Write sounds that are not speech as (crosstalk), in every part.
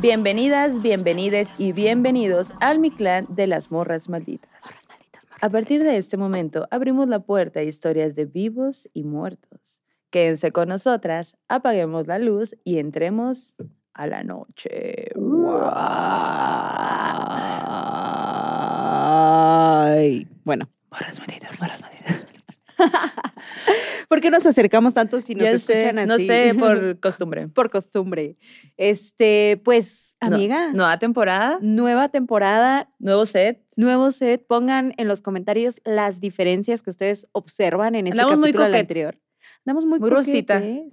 Bienvenidas, bienvenides y bienvenidos al mi clan de las morras malditas. A partir de este momento abrimos la puerta a historias de vivos y muertos. Quédense con nosotras, apaguemos la luz y entremos a la noche. Ay, bueno. Morras malditas, morras malditas. (laughs) ¿Por qué nos acercamos tanto si nos Ya sé, escuchan así? No sé, por (laughs) costumbre. por costumbre. Este, pues, No- amiga, nueva temporada, nueva temporada, nuevo set. nuevo set. Pongan en los comentarios las diferencias que ustedes observan en este Andamos muy capítulo del anterior. Andamos muy, Muy.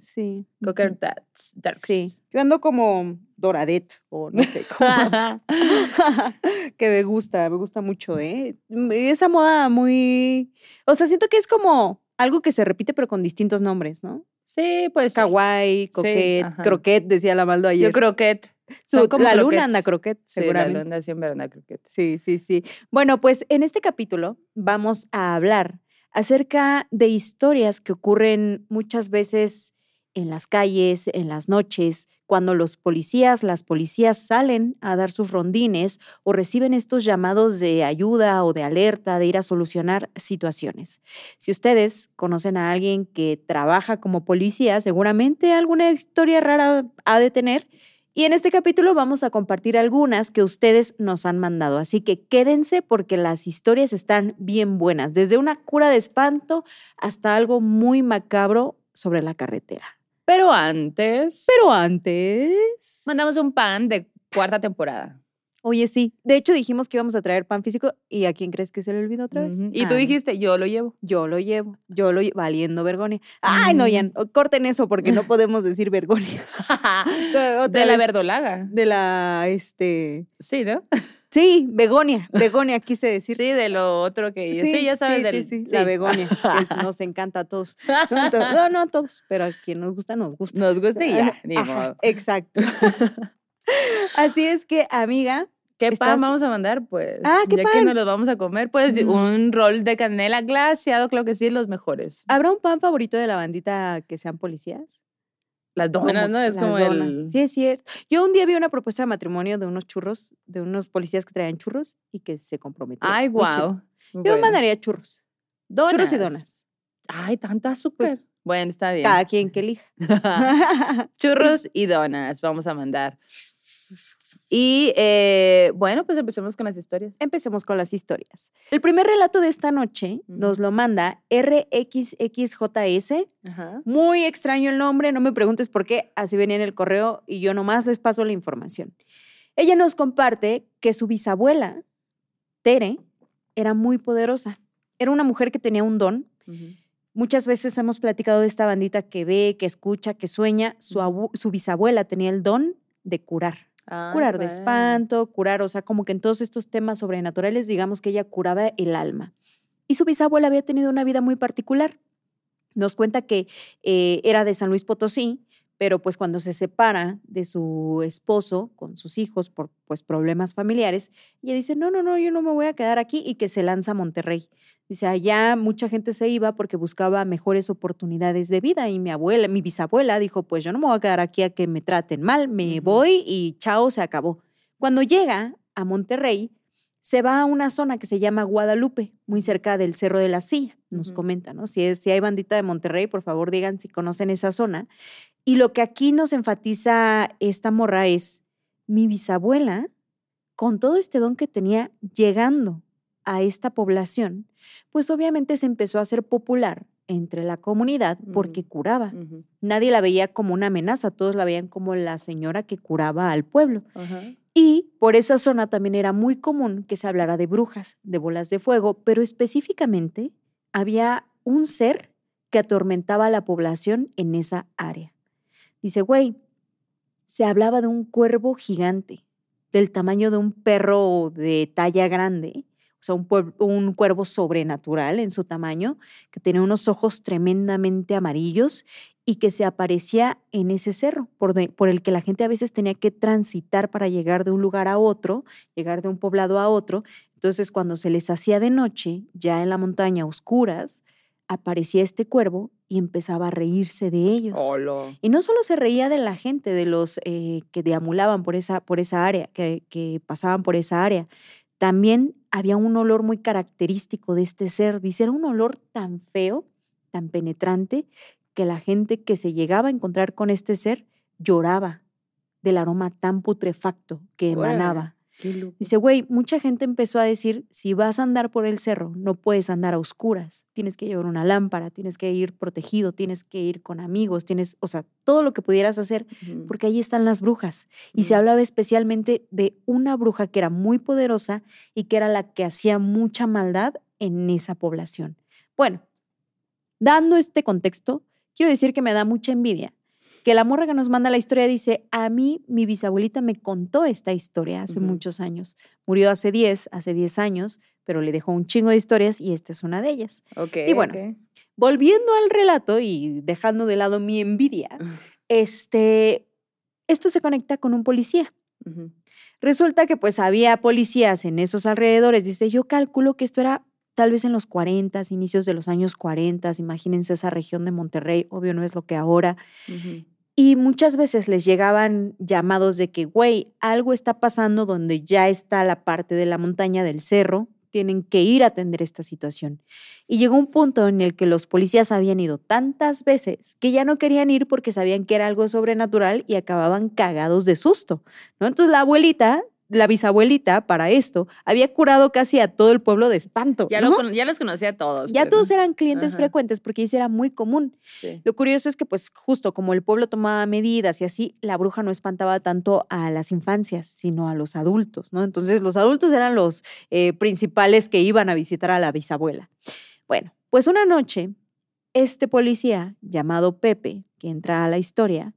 Sí. Cocker. Darks. Sí. Yo ando como doradet o no sé cómo. (laughs) que me gusta, me gusta mucho, ¿eh? Mm, Esa moda muy... O sea, siento que es como algo que se repite pero con distintos nombres, ¿no? sí, pues. Kawaii, coquet, croquet, decía la Maldo ayer. Yo croquet. Su- como la luna anda croquet, Sí, la seguramente. luna siempre anda croquet. Sí, sí, sí. Bueno, pues en este capítulo vamos a hablar acerca de historias que ocurren muchas veces en las calles, en las noches, cuando los policías, las policías salen a dar sus rondines o reciben estos llamados de ayuda o de alerta de ir a solucionar situaciones. Si ustedes conocen a alguien que trabaja como policía, seguramente alguna historia rara ha de tener y en este capítulo vamos a compartir algunas que ustedes nos han mandado. Así que quédense porque las historias están bien buenas, desde una cura de espanto hasta algo muy macabro sobre la carretera. Pero antes. Pero antes... Mandamos un pan de cuarta temporada. Oye, sí. De hecho, dijimos que íbamos a traer pan físico. ¿Y a quién crees que se le olvidó otra vez? Y tú Ah, dijiste, yo lo llevo. Yo lo llevo. Yo lo llevo. Valiendo vergonia. Ay, no, Mm. ya. Corten eso porque no podemos decir vergonia. (laughs) De la verdolaga. De la, este... Sí, ¿no? Sí, begonia. Begonia quise decir. Sí, de lo otro que dices. Sí, ya sabes sí, del. sí, sí, la begonia, que es- nos encanta a todos. No, no, a todos, pero a quien nos gusta, nos gusta. Nos gusta y ya, ni modo. exacto. (laughs) Así es que, amiga, ¿Qué pan estás- vamos a mandar? Pues. Ah, ¿qué ya que pan? nos los vamos a comer, pues Mm. un rol de canela glaseado, creo que sí, los mejores. ¿habrá un pan favorito de la bandita que sean policías? Las donas, ¿no? Es como donas. el. Sí, es cierto. Yo un día vi una propuesta de matrimonio de unos churros, de unos policías que traían churros y que se comprometieron. Ay, wow. Yo mandaría churros. Churros y donas. Ay, tanta azúcar. Pues, bueno, está bien. Cada quien que elija. (laughs) Churros (laughs) y donas vamos a mandar. Y eh, bueno, pues empecemos con las historias. Empecemos con las historias. El primer relato de esta noche nos lo manda RXXJS. Muy extraño el nombre, no me preguntes por qué, así venía en el correo y yo nomás les paso la información. Ella nos comparte que su bisabuela, Tere, era muy poderosa. Era una mujer que tenía un don. Muchas veces hemos platicado de esta bandita que ve, que escucha, que sueña. Su bisabuela tenía el don de curar. Curar de espanto, curar, o sea, como que en todos estos temas sobrenaturales, digamos que ella curaba el alma. Y su bisabuela había tenido una vida muy particular. Nos cuenta que eh, era de San Luis Potosí, pero pues cuando se separa de su esposo con sus hijos por pues problemas familiares, ella dice, no, no, no, yo no me voy a quedar aquí y que se lanza a Monterrey. Dice, allá mucha gente se iba porque buscaba mejores oportunidades de vida y mi abuela, mi bisabuela dijo, pues yo no me voy a quedar aquí a que me traten mal, me voy y chao, se acabó. Cuando llega a Monterrey, se va a una zona que se llama Guadalupe, muy cerca del Cerro de la Silla, nos Ujú. comenta, ¿no? Si, es, si hay bandita de Monterrey, por favor digan si conocen esa zona. Y lo que aquí nos enfatiza esta morra es, mi bisabuela, con todo este don que tenía llegando a esta población, pues obviamente se empezó a hacer popular entre la comunidad porque curaba. Nadie la veía como una amenaza, todos la veían como la señora que curaba al pueblo. Y por esa zona también era muy común que se hablara de brujas, de bolas de fuego, pero específicamente había un ser que atormentaba a la población en esa área. Dice, güey, se hablaba de un cuervo gigante, del tamaño de un perro de talla grande, o sea, un, cuervo sobrenatural en su tamaño, que tenía unos ojos tremendamente amarillos y que se aparecía en ese cerro, por, por, el que la gente a veces tenía que transitar para llegar de un lugar a otro, llegar de un poblado a otro. Entonces, cuando se les hacía de noche, ya en la montaña, oscuras, aparecía este cuervo y empezaba a reírse de ellos. Y no solo se reía de la gente, de los eh, que deambulaban por esa, por esa área, que, que pasaban por esa área, también había un olor muy característico de este ser. Dice, era un olor tan feo, tan penetrante, que la gente que se llegaba a encontrar con este ser lloraba del aroma tan putrefacto que emanaba. Dice, güey, mucha gente empezó a decir, si vas a andar por el cerro, no puedes andar a oscuras, tienes que llevar una lámpara, tienes que ir protegido, tienes que ir con amigos, tienes, o sea, todo lo que pudieras hacer, porque ahí están las brujas. Y se hablaba especialmente de una bruja que era muy poderosa y que era la que hacía mucha maldad en esa población. Bueno, dando este contexto, quiero decir que me da mucha envidia que la morra que nos manda la historia dice, a mí mi bisabuelita me contó esta historia hace muchos años. Murió hace 10, hace 10 años, pero le dejó un chingo de historias y esta es una de ellas. y bueno, volviendo al relato y dejando de lado mi envidia, (laughs) este, esto se conecta con un policía. Resulta que pues había policías en esos alrededores. Dice, yo calculo que esto era tal vez en los 40, inicios de los años 40, imagínense esa región de Monterrey, obvio no es lo que ahora. Y muchas veces les llegaban llamados de que, güey, algo está pasando donde ya está la parte de la montaña del cerro, tienen que ir a atender esta situación. Y llegó un punto en el que los policías habían ido tantas veces que ya no querían ir porque sabían que era algo sobrenatural y acababan cagados de susto, ¿no? Entonces la abuelita la bisabuelita para esto había curado casi a todo el pueblo de espanto. Ya, ya los conocía a todos. Ya todos eran clientes frecuentes porque era muy común. Lo curioso es que pues justo como el pueblo tomaba medidas y así, la bruja no espantaba tanto a las infancias, sino a los adultos, ¿no? Entonces los adultos eran los eh, principales que iban a visitar a la bisabuela. Bueno, pues una noche, este policía llamado Pepe, que entra a la historia,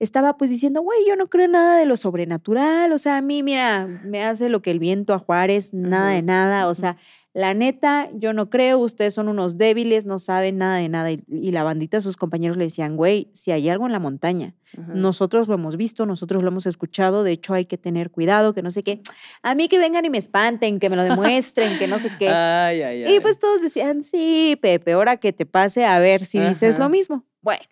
estaba pues diciendo, güey, yo no creo nada de lo sobrenatural, o sea, a mí, mira, me hace lo que el viento a Juárez, nada de nada, o sea, la neta, yo no creo, ustedes son unos débiles, no saben nada de nada. Y, la bandita, sus compañeros le decían, güey, si hay algo en la montaña, nosotros lo hemos visto, nosotros lo hemos escuchado, de hecho hay que tener cuidado, que no sé qué. A mí que vengan y me espanten, que me lo demuestren, que no sé qué. Y pues todos decían, sí, Pepe, ahora que te pase a ver si dices lo mismo. Bueno,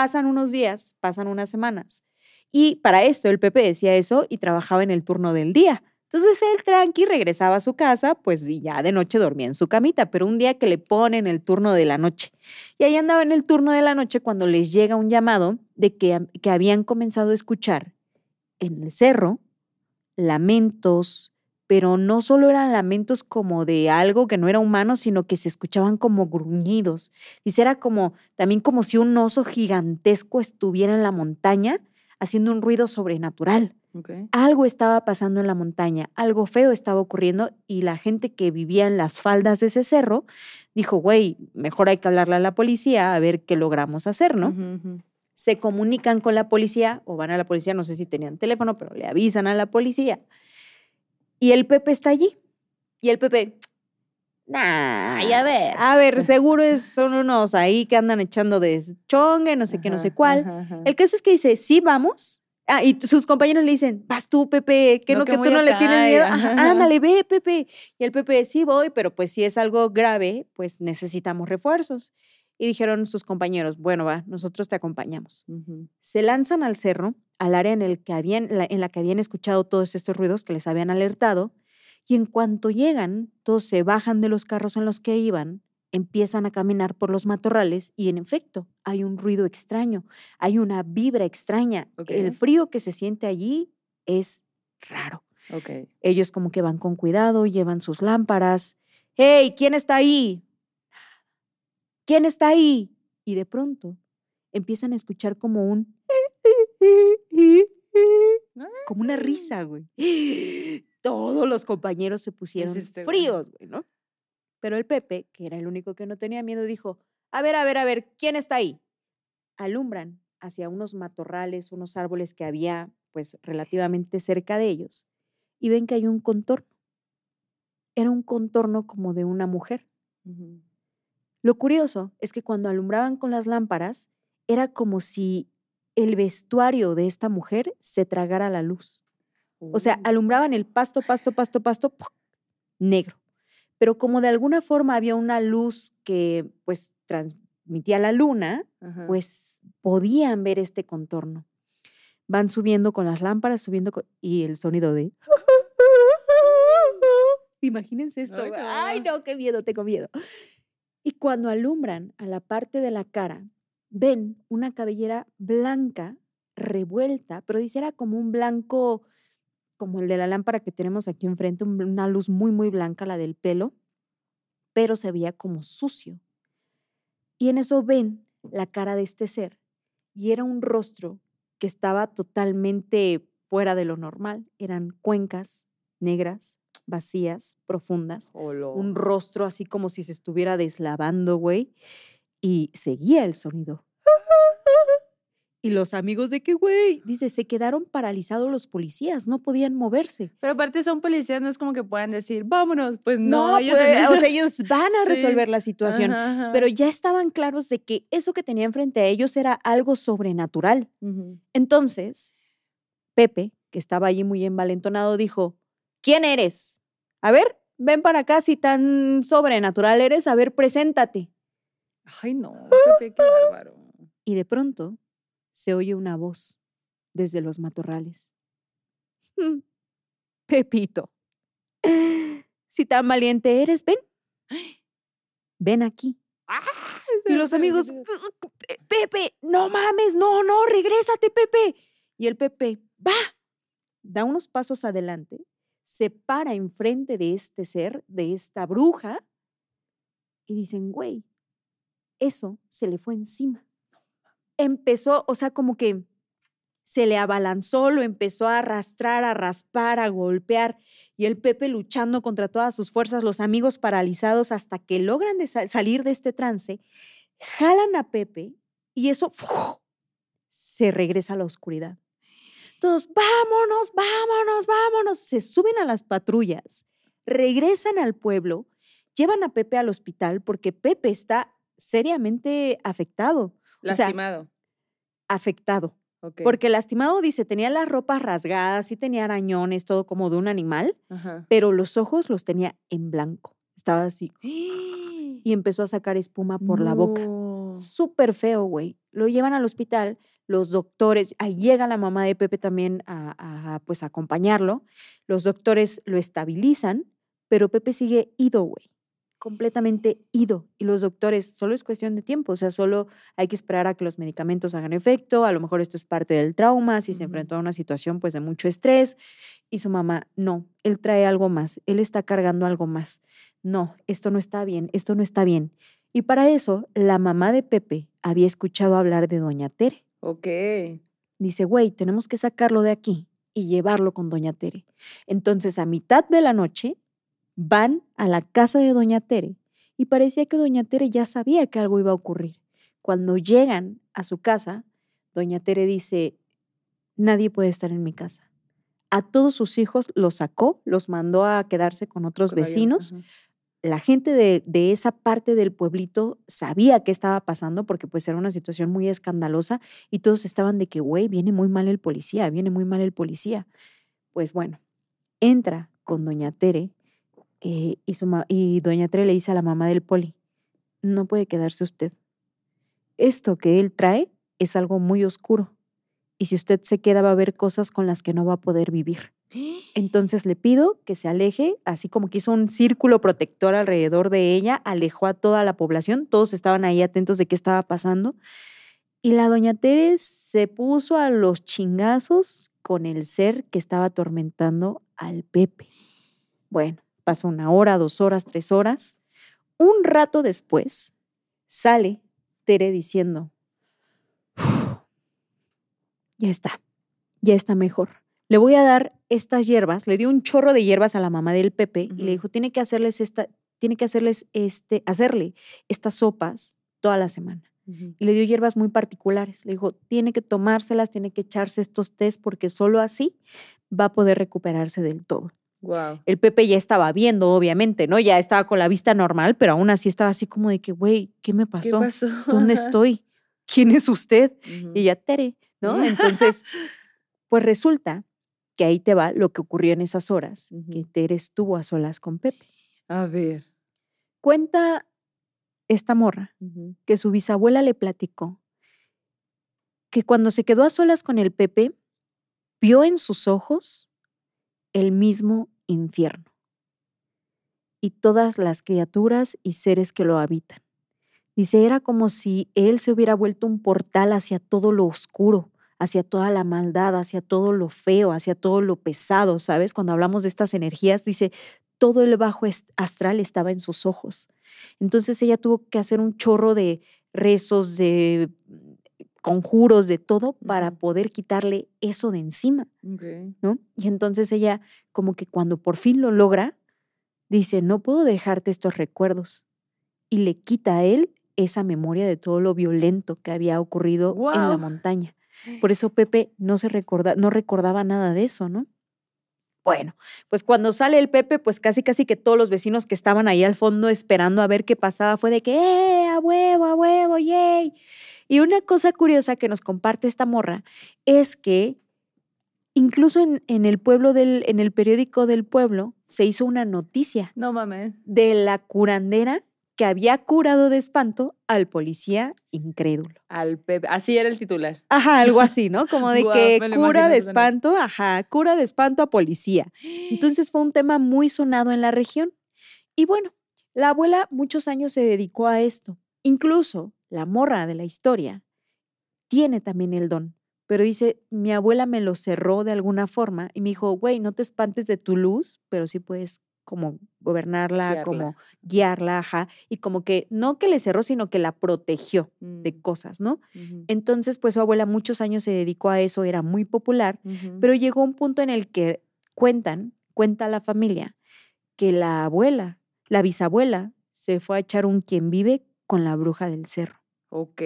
Pasan unos días, pasan unas semanas. Y para esto el Pepe decía eso y trabajaba en el turno del día. Entonces él tranqui regresaba a su casa, pues ya de noche dormía en su camita, pero un día que le ponen el turno de la noche. Y ahí andaba en el turno de la noche cuando les llega un llamado de que, que habían comenzado a escuchar en el cerro lamentos, pero no solo eran lamentos como de algo que no era humano, sino que se escuchaban como gruñidos. Y era como, también como si un oso gigantesco estuviera en la montaña haciendo un ruido sobrenatural. Algo estaba pasando en la montaña, algo feo estaba ocurriendo y la gente que vivía en las faldas de ese cerro dijo, güey, mejor hay que hablarle a la policía a ver qué logramos hacer, ¿no? Se comunican con la policía o van a la policía, no sé si tenían teléfono, pero le avisan a la policía y el Pepe está allí. Y el Pepe, nah, a ver. A ver, (laughs) seguro es, son unos ahí que andan echando de chongue, no sé qué, no sé cuál. El caso es que dice, sí, vamos. Ah, y sus compañeros le dicen, vas tú, Pepe, que no, que, tú no le tienes miedo. ándale, ve, Pepe. Y el Pepe, sí voy, pero pues si es algo grave, pues necesitamos refuerzos. Y dijeron sus compañeros, bueno, va, nosotros te acompañamos. Se lanzan al cerro, al área en, el que habían, en la que habían escuchado todos estos ruidos que les habían alertado, y en cuanto llegan, todos se bajan de los carros en los que iban, empiezan a caminar por los matorrales y en efecto hay un ruido extraño, hay una vibra extraña. El frío que se siente allí es raro. Ellos como que van con cuidado, llevan sus lámparas. ¡Hey! ¿Quién está ahí? ¿Quién está ahí? Y de pronto empiezan a escuchar como un... Como una (laughs) risa, güey. (gasps) Todos los compañeros se pusieron fríos, güey, ¿no? Pero el Pepe, que era el único que no tenía miedo, dijo, A ver, a ver, a ver, ¿quién está ahí? Alumbran hacia unos matorrales, unos árboles que había pues relativamente cerca de ellos y ven que hay un contorno. Era un contorno como de una mujer. Lo curioso es que cuando alumbraban con las lámparas, era como si el vestuario de esta mujer se tragara la luz. O sea, Oh. alumbraban el pasto, pasto, pasto, pasto, ¡pum! negro. Pero como de alguna forma había una luz que pues transmitía la luna, Ajá. pues podían ver este contorno. Van subiendo con las lámparas, subiendo con- y el sonido de... (laughs) Imagínense esto. Ay, no. Ay, no, qué miedo, tengo miedo. Y cuando alumbran a la parte de la cara, ven una cabellera blanca, revuelta, pero dice era como un blanco, como el de la lámpara que tenemos aquí enfrente, un- una luz muy, muy blanca, la del pelo, pero se veía como sucio. Y en eso ven la cara de este ser y era un rostro que estaba totalmente fuera de lo normal. Eran cuencas negras, vacías, profundas, Olo. un rostro así como si se estuviera deslavando, güey, y seguía el sonido. Y los amigos de que, güey, dice, se quedaron paralizados los policías, no podían moverse. Pero aparte son policías, no es como que puedan decir, vámonos. Pues no, No, ellos pues, o sea, (laughs) ellos van a Sí. resolver la situación. Ajá, ajá. Pero ya estaban claros de que eso que tenían frente a ellos era algo sobrenatural. Entonces, Pepe, que estaba allí muy envalentonado, dijo, ¿quién eres? A ver, ven para acá si tan sobrenatural eres, a ver, preséntate. Ay, no, Pepe, qué bárbaro. Y de pronto se oye una voz desde los matorrales. "Mm, Pepito, si tan valiente eres, ven. Ven aquí. Y los amigos, (laughs) "Pe- Pepe, no mames, no, no, regrésate, Pepe. Y el Pepe, va, da unos pasos adelante, se para enfrente de este ser, de esta bruja, y dicen, güey, eso se le fue encima. Empezó, o sea, como que se le abalanzó, lo empezó a arrastrar, a raspar, a golpear, y el Pepe luchando contra todas sus fuerzas, los amigos paralizados hasta que logran salir de este trance, jalan a Pepe y eso se regresa a la oscuridad. Todos, vámonos, vámonos, vámonos. Se suben a las patrullas, regresan al pueblo, llevan a Pepe al hospital porque Pepe está seriamente afectado, o sea, Lastimado. afectado. Porque lastimado dice, tenía las ropas rasgadas, sí tenía arañones, todo como de un animal, Ajá. pero los ojos los tenía en blanco. Estaba así (gasps) y empezó a sacar espuma por la boca. Súper feo, güey. Lo llevan al hospital, los doctores, ahí llega la mamá de Pepe también a, a, pues, acompañarlo. Los doctores lo estabilizan, pero Pepe sigue ido, güey. Completamente ido. Y los doctores, solo es cuestión de tiempo, o sea, solo hay que esperar a que los medicamentos hagan efecto. A lo mejor esto es parte del trauma, si se enfrentó a una situación pues de mucho estrés. Y su mamá, no, él trae algo más, él está cargando algo más. No, esto no está bien, esto no está bien. Y para eso, la mamá de Pepe había escuchado hablar de Doña Tere. Ok. Dice, güey, tenemos que sacarlo de aquí y llevarlo con Doña Tere. Entonces, a mitad de la noche, van a la casa de Doña Tere y parecía que Doña Tere ya sabía que algo iba a ocurrir. Cuando llegan a su casa, Doña Tere dice, nadie puede estar en mi casa. A todos sus hijos los sacó, los mandó a quedarse con otros Con vecinos. La gente de, de esa parte del pueblito sabía qué estaba pasando porque pues era una situación muy escandalosa y todos estaban de que, güey, viene muy mal el policía, viene muy mal el policía. Pues bueno, entra con doña Tere eh, y, y doña Tere le dice a la mamá del poli, no puede quedarse usted. Esto que él trae es algo muy oscuro y si usted se queda va a ver cosas con las que no va a poder vivir. (gasps) Entonces le pido que se aleje, así como que hizo un círculo protector alrededor de ella, alejó a toda la población, todos estaban ahí atentos de qué estaba pasando. Y la doña Tere se puso a los chingazos con el ser que estaba atormentando al Pepe. Bueno, pasó una hora, dos horas, tres horas. Un rato después sale Tere diciendo, "Uf, ya está, ya está mejor. Le voy a dar estas hierbas, le dio un chorro de hierbas a la mamá del Pepe y le dijo, tiene que hacerles esta, tiene que hacerles este, hacerle estas sopas toda la semana. Y le dio hierbas muy particulares. Le dijo, tiene que tomárselas, tiene que echarse estos test porque solo así va a poder recuperarse del todo. Wow. El Pepe ya estaba viendo, obviamente, ¿no? Ya estaba con la vista normal, pero aún así estaba así como de que, güey, ¿qué me ¿Qué pasó? pasó? ¿Dónde estoy? ¿Quién es usted? Y ella, Tere, ¿no? Entonces, (laughs) pues resulta que ahí te va lo que ocurrió en esas horas, que. Tere estuvo a solas con Pepe. A ver. Cuenta esta morra que su bisabuela le platicó que cuando se quedó a solas con el Pepe, vio en sus ojos el mismo infierno y todas las criaturas y seres que lo habitan. Dice, era como si él se hubiera vuelto un portal hacia todo lo oscuro, hacia toda la maldad, hacia todo lo feo, hacia todo lo pesado, ¿sabes? Cuando hablamos de estas energías, dice, todo el bajo astral estaba en sus ojos. Entonces ella tuvo que hacer un chorro de rezos, de mm, conjuros, de todo para poder quitarle eso de encima. ¿no? Y entonces ella como que cuando por fin lo logra, dice, no puedo dejarte estos recuerdos. Y le quita a él esa memoria de todo lo violento que había ocurrido en la montaña. Por eso Pepe no se recorda, no recordaba nada de eso, ¿no? Bueno, pues cuando sale el Pepe, pues casi casi que todos los vecinos que estaban ahí al fondo esperando a ver qué pasaba fue de que, ¡eh, a huevo, a huevo, yay! Y una cosa curiosa que nos comparte esta morra es que incluso en, en el pueblo del, en el periódico del pueblo, se hizo una noticia No mames. de la curandera que había curado de espanto al policía incrédulo. Al Pepe. Así era el titular. Ajá, algo (laughs) así, ¿no? Como de que cura de espanto, ajá, cura de espanto a policía. Entonces fue un tema muy sonado en la región. Y bueno, la abuela muchos años se dedicó a esto. Incluso la morra de la historia tiene también el don. Pero dice, mi abuela me lo cerró de alguna forma y me dijo, güey, no te espantes de tu luz, pero sí puedes como gobernarla, Guiarla. como guiarla, ajá. Y como que no que le cerró, sino que la protegió de Mm, cosas, ¿no? Entonces, pues su abuela muchos años se dedicó a eso, era muy popular, pero llegó un punto en el que cuentan, cuenta la familia, que la abuela, la bisabuela, se fue a echar un quien vive con la bruja del cerro. Ok.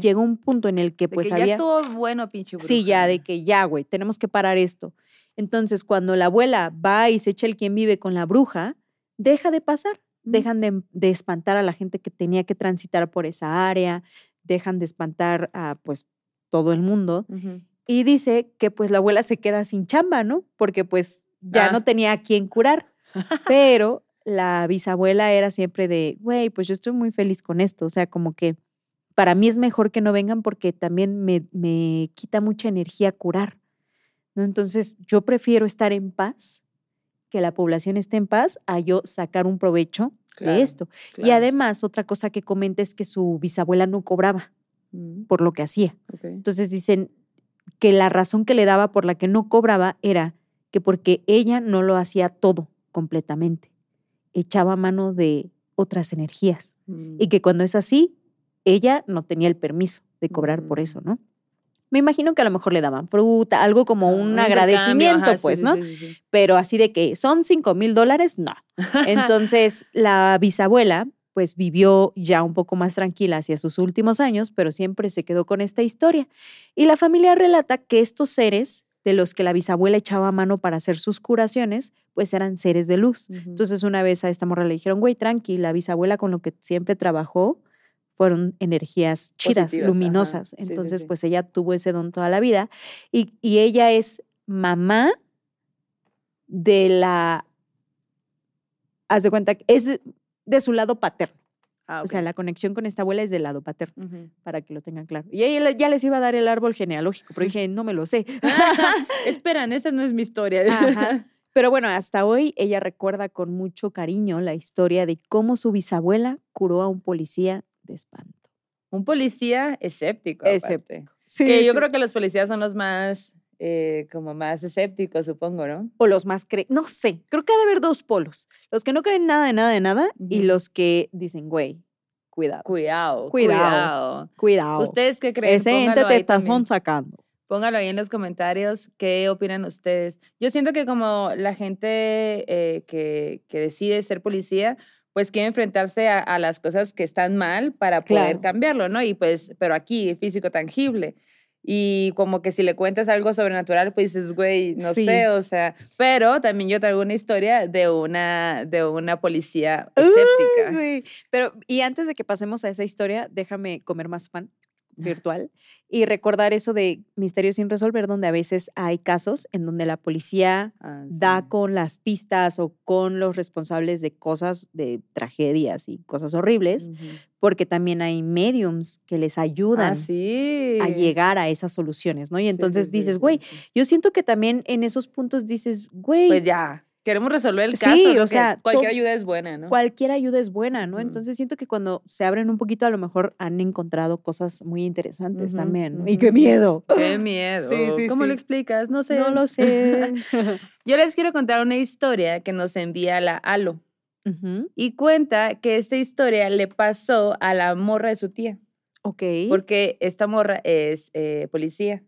Llegó un punto en el que De pues que había... ya estuvo bueno, pinche Sí, ya, bruja. de que ya, güey, tenemos que parar esto. Entonces, cuando la abuela va y se echa el quien vive con la bruja, deja de pasar, Mm. dejan de, de espantar a la gente que tenía que transitar por esa área, dejan de espantar a pues todo el mundo. Y dice que pues la abuela se queda sin chamba, ¿no? Porque pues ya Ah. no tenía a quién curar. (laughs) Pero la bisabuela era siempre de, güey, pues yo estoy muy feliz con esto. O sea, como que para mí es mejor que no vengan porque también me, me quita mucha energía curar. ¿No? Entonces yo prefiero estar en paz, que la población esté en paz, a yo sacar un provecho Claro, de esto. Y además, otra cosa que comenta es que su bisabuela no cobraba Mm, por lo que hacía. Entonces dicen que la razón que le daba por la que no cobraba era que porque ella no lo hacía todo completamente, echaba mano de otras energías Mm, y que cuando es así, ella no tenía el permiso de cobrar por eso, Mm. ¿no? Me imagino que a lo mejor le daban fruta, algo como ah, un agradecimiento, ajá, pues, sí, ¿no? sí, sí, sí. Pero así de que son 5 mil dólares, no. (laughs) Entonces, la bisabuela, pues vivió ya un poco más tranquila hacia sus últimos años, pero siempre se quedó con esta historia. Y la familia relata que estos seres de los que la bisabuela echaba mano para hacer sus curaciones, pues eran seres de luz. Entonces, una vez a esta morra le dijeron, güey, tranqui, la bisabuela con lo que siempre trabajó fueron energías chidas, Positivas, ajá. luminosas. Sí, sí, Entonces, pues ella tuvo ese don toda la vida. Y, y ella es mamá de la. Haz de cuenta que es de- su lado paterno. Ah, O sea, la conexión con esta abuela es del lado paterno, para que lo tengan claro. Y ella ya les iba a dar el árbol genealógico, pero dije, no me lo sé. (laughs) (laughs) Esperan, esa no es mi historia. Ajá. (laughs) Pero bueno, hasta hoy ella recuerda con mucho cariño la historia de cómo su bisabuela curó a un policía de espanto. Un policía escéptico. Escéptico. que yo creo que los policías son los más, eh, como más escépticos, supongo, ¿no? o los más creen, no sé, creo que ha de haber dos polos, los que no creen nada de nada de nada y los que dicen, güey, cuidado, Cuidado, Cuidado. cuidado. ¿Ustedes qué creen? Ese ente Póngalo te ahí estás sacando. Póngalo ahí en los comentarios qué opinan ustedes. Yo siento que como la gente eh, que, que decide ser policía, pues quiere enfrentarse a, a las cosas que están mal para poder Claro. cambiarlo, ¿no? Y pues, pero aquí, físico tangible. Y como que si le cuentas algo sobrenatural, pues dices, güey, no Sí. sé, o sea, pero también yo traigo una historia de una, de una policía escéptica. Pero, y antes de que pasemos a esa historia, déjame comer más pan virtual y recordar eso de misterios sin resolver, donde a veces hay casos en donde la policía Ah, da con las pistas o con los responsables de cosas, de tragedias y cosas horribles, porque también hay mediums que les ayudan Ah, sí. a llegar a esas soluciones, ¿no? Y entonces sí, dices, güey, yo siento que también en esos puntos dices, güey, Pues ya, queremos resolver el Sí, caso. o ¿no? Que sea, cualquier ayuda es buena, ¿no? cualquier ayuda es buena, ¿no? Entonces siento que cuando se abren un poquito, a lo mejor han encontrado cosas muy interesantes también. Y qué miedo. Qué (laughs) miedo. Sí, sí, ¿Cómo lo sí. explicas? No sé. No lo (laughs) sé. Yo les quiero contar una historia que nos envía la Alo. Y cuenta que esta historia le pasó a la morra de su tía. Ok. Porque esta morra es eh, policía.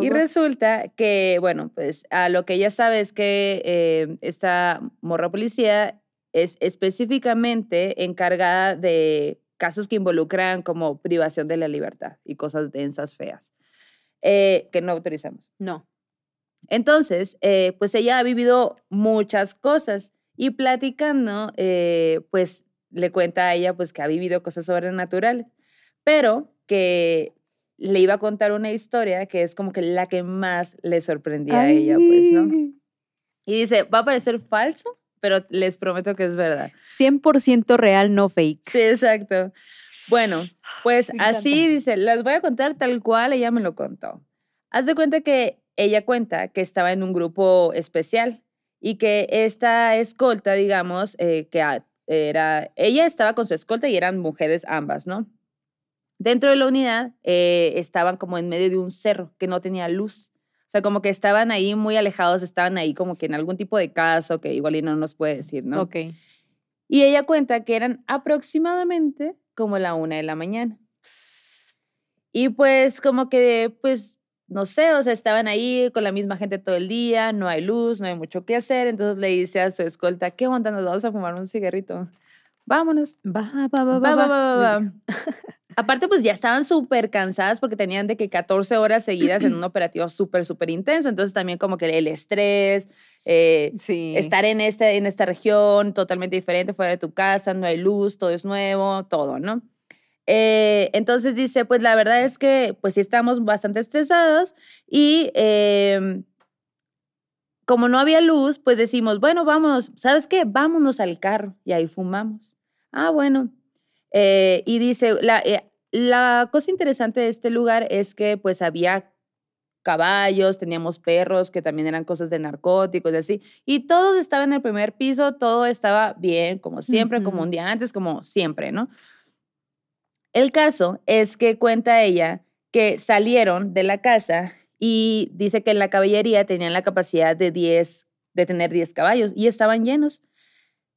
Y resulta que, bueno, pues a lo que ella sabe es que eh, esta morra policía es específicamente encargada de casos que involucran como privación de la libertad y cosas densas, feas, eh, que no autorizamos. No. Entonces, eh, pues ella ha vivido muchas cosas y platicando, pues le cuenta a ella pues que ha vivido cosas sobrenaturales, pero que le iba a contar una historia que es como que la que más le sorprendía a ella, pues, ¿no? Y dice, va a parecer falso, pero les prometo que es verdad. 100% real, no fake. Sí, exacto. Bueno, pues así dice, las voy a contar tal cual ella me lo contó. Haz de cuenta que ella cuenta que estaba en un grupo especial y que esta escolta, digamos, eh, que era, ella estaba con su escolta y eran mujeres ambas, ¿no? Dentro de la unidad eh, estaban como en medio de un cerro que no tenía luz. O sea, como que estaban ahí muy alejados, estaban ahí como que en algún tipo de caso que igual y no nos puede decir, ¿no? Ok. Y ella cuenta que eran aproximadamente como la una de la mañana. Y pues como que, pues, no sé, o sea, estaban ahí con la misma gente todo el día, no hay luz, no hay mucho que hacer. Entonces le dice a su escolta, ¿qué onda? Nos vamos a fumar un cigarrito. Vámonos. Va, va, va, Va, va, va, va, va. (laughs) Aparte, pues ya estaban súper cansadas porque tenían de que 14 horas seguidas en un (clears throat) operativo súper, súper intenso. Entonces también como que el estrés, eh, Sí. estar en, este, en esta región totalmente diferente, fuera de tu casa, no hay luz, todo es nuevo, todo, ¿no? Eh, entonces dice, pues la verdad es que pues sí estamos bastante estresados y em, como no había luz, pues decimos, bueno, vámonos, ¿sabes qué? Vámonos al carro y ahí fumamos. Ah, bueno. Eh, y dice, la, eh, la cosa interesante de este lugar es que pues había caballos, teníamos perros que también eran cosas de narcóticos y así. Y todos estaban en el primer piso, todo estaba bien, como siempre, como un día antes, como siempre, ¿no? El caso es que cuenta ella que salieron de la casa y dice que en la caballería tenían la capacidad de 10, de tener 10 caballos y estaban llenos.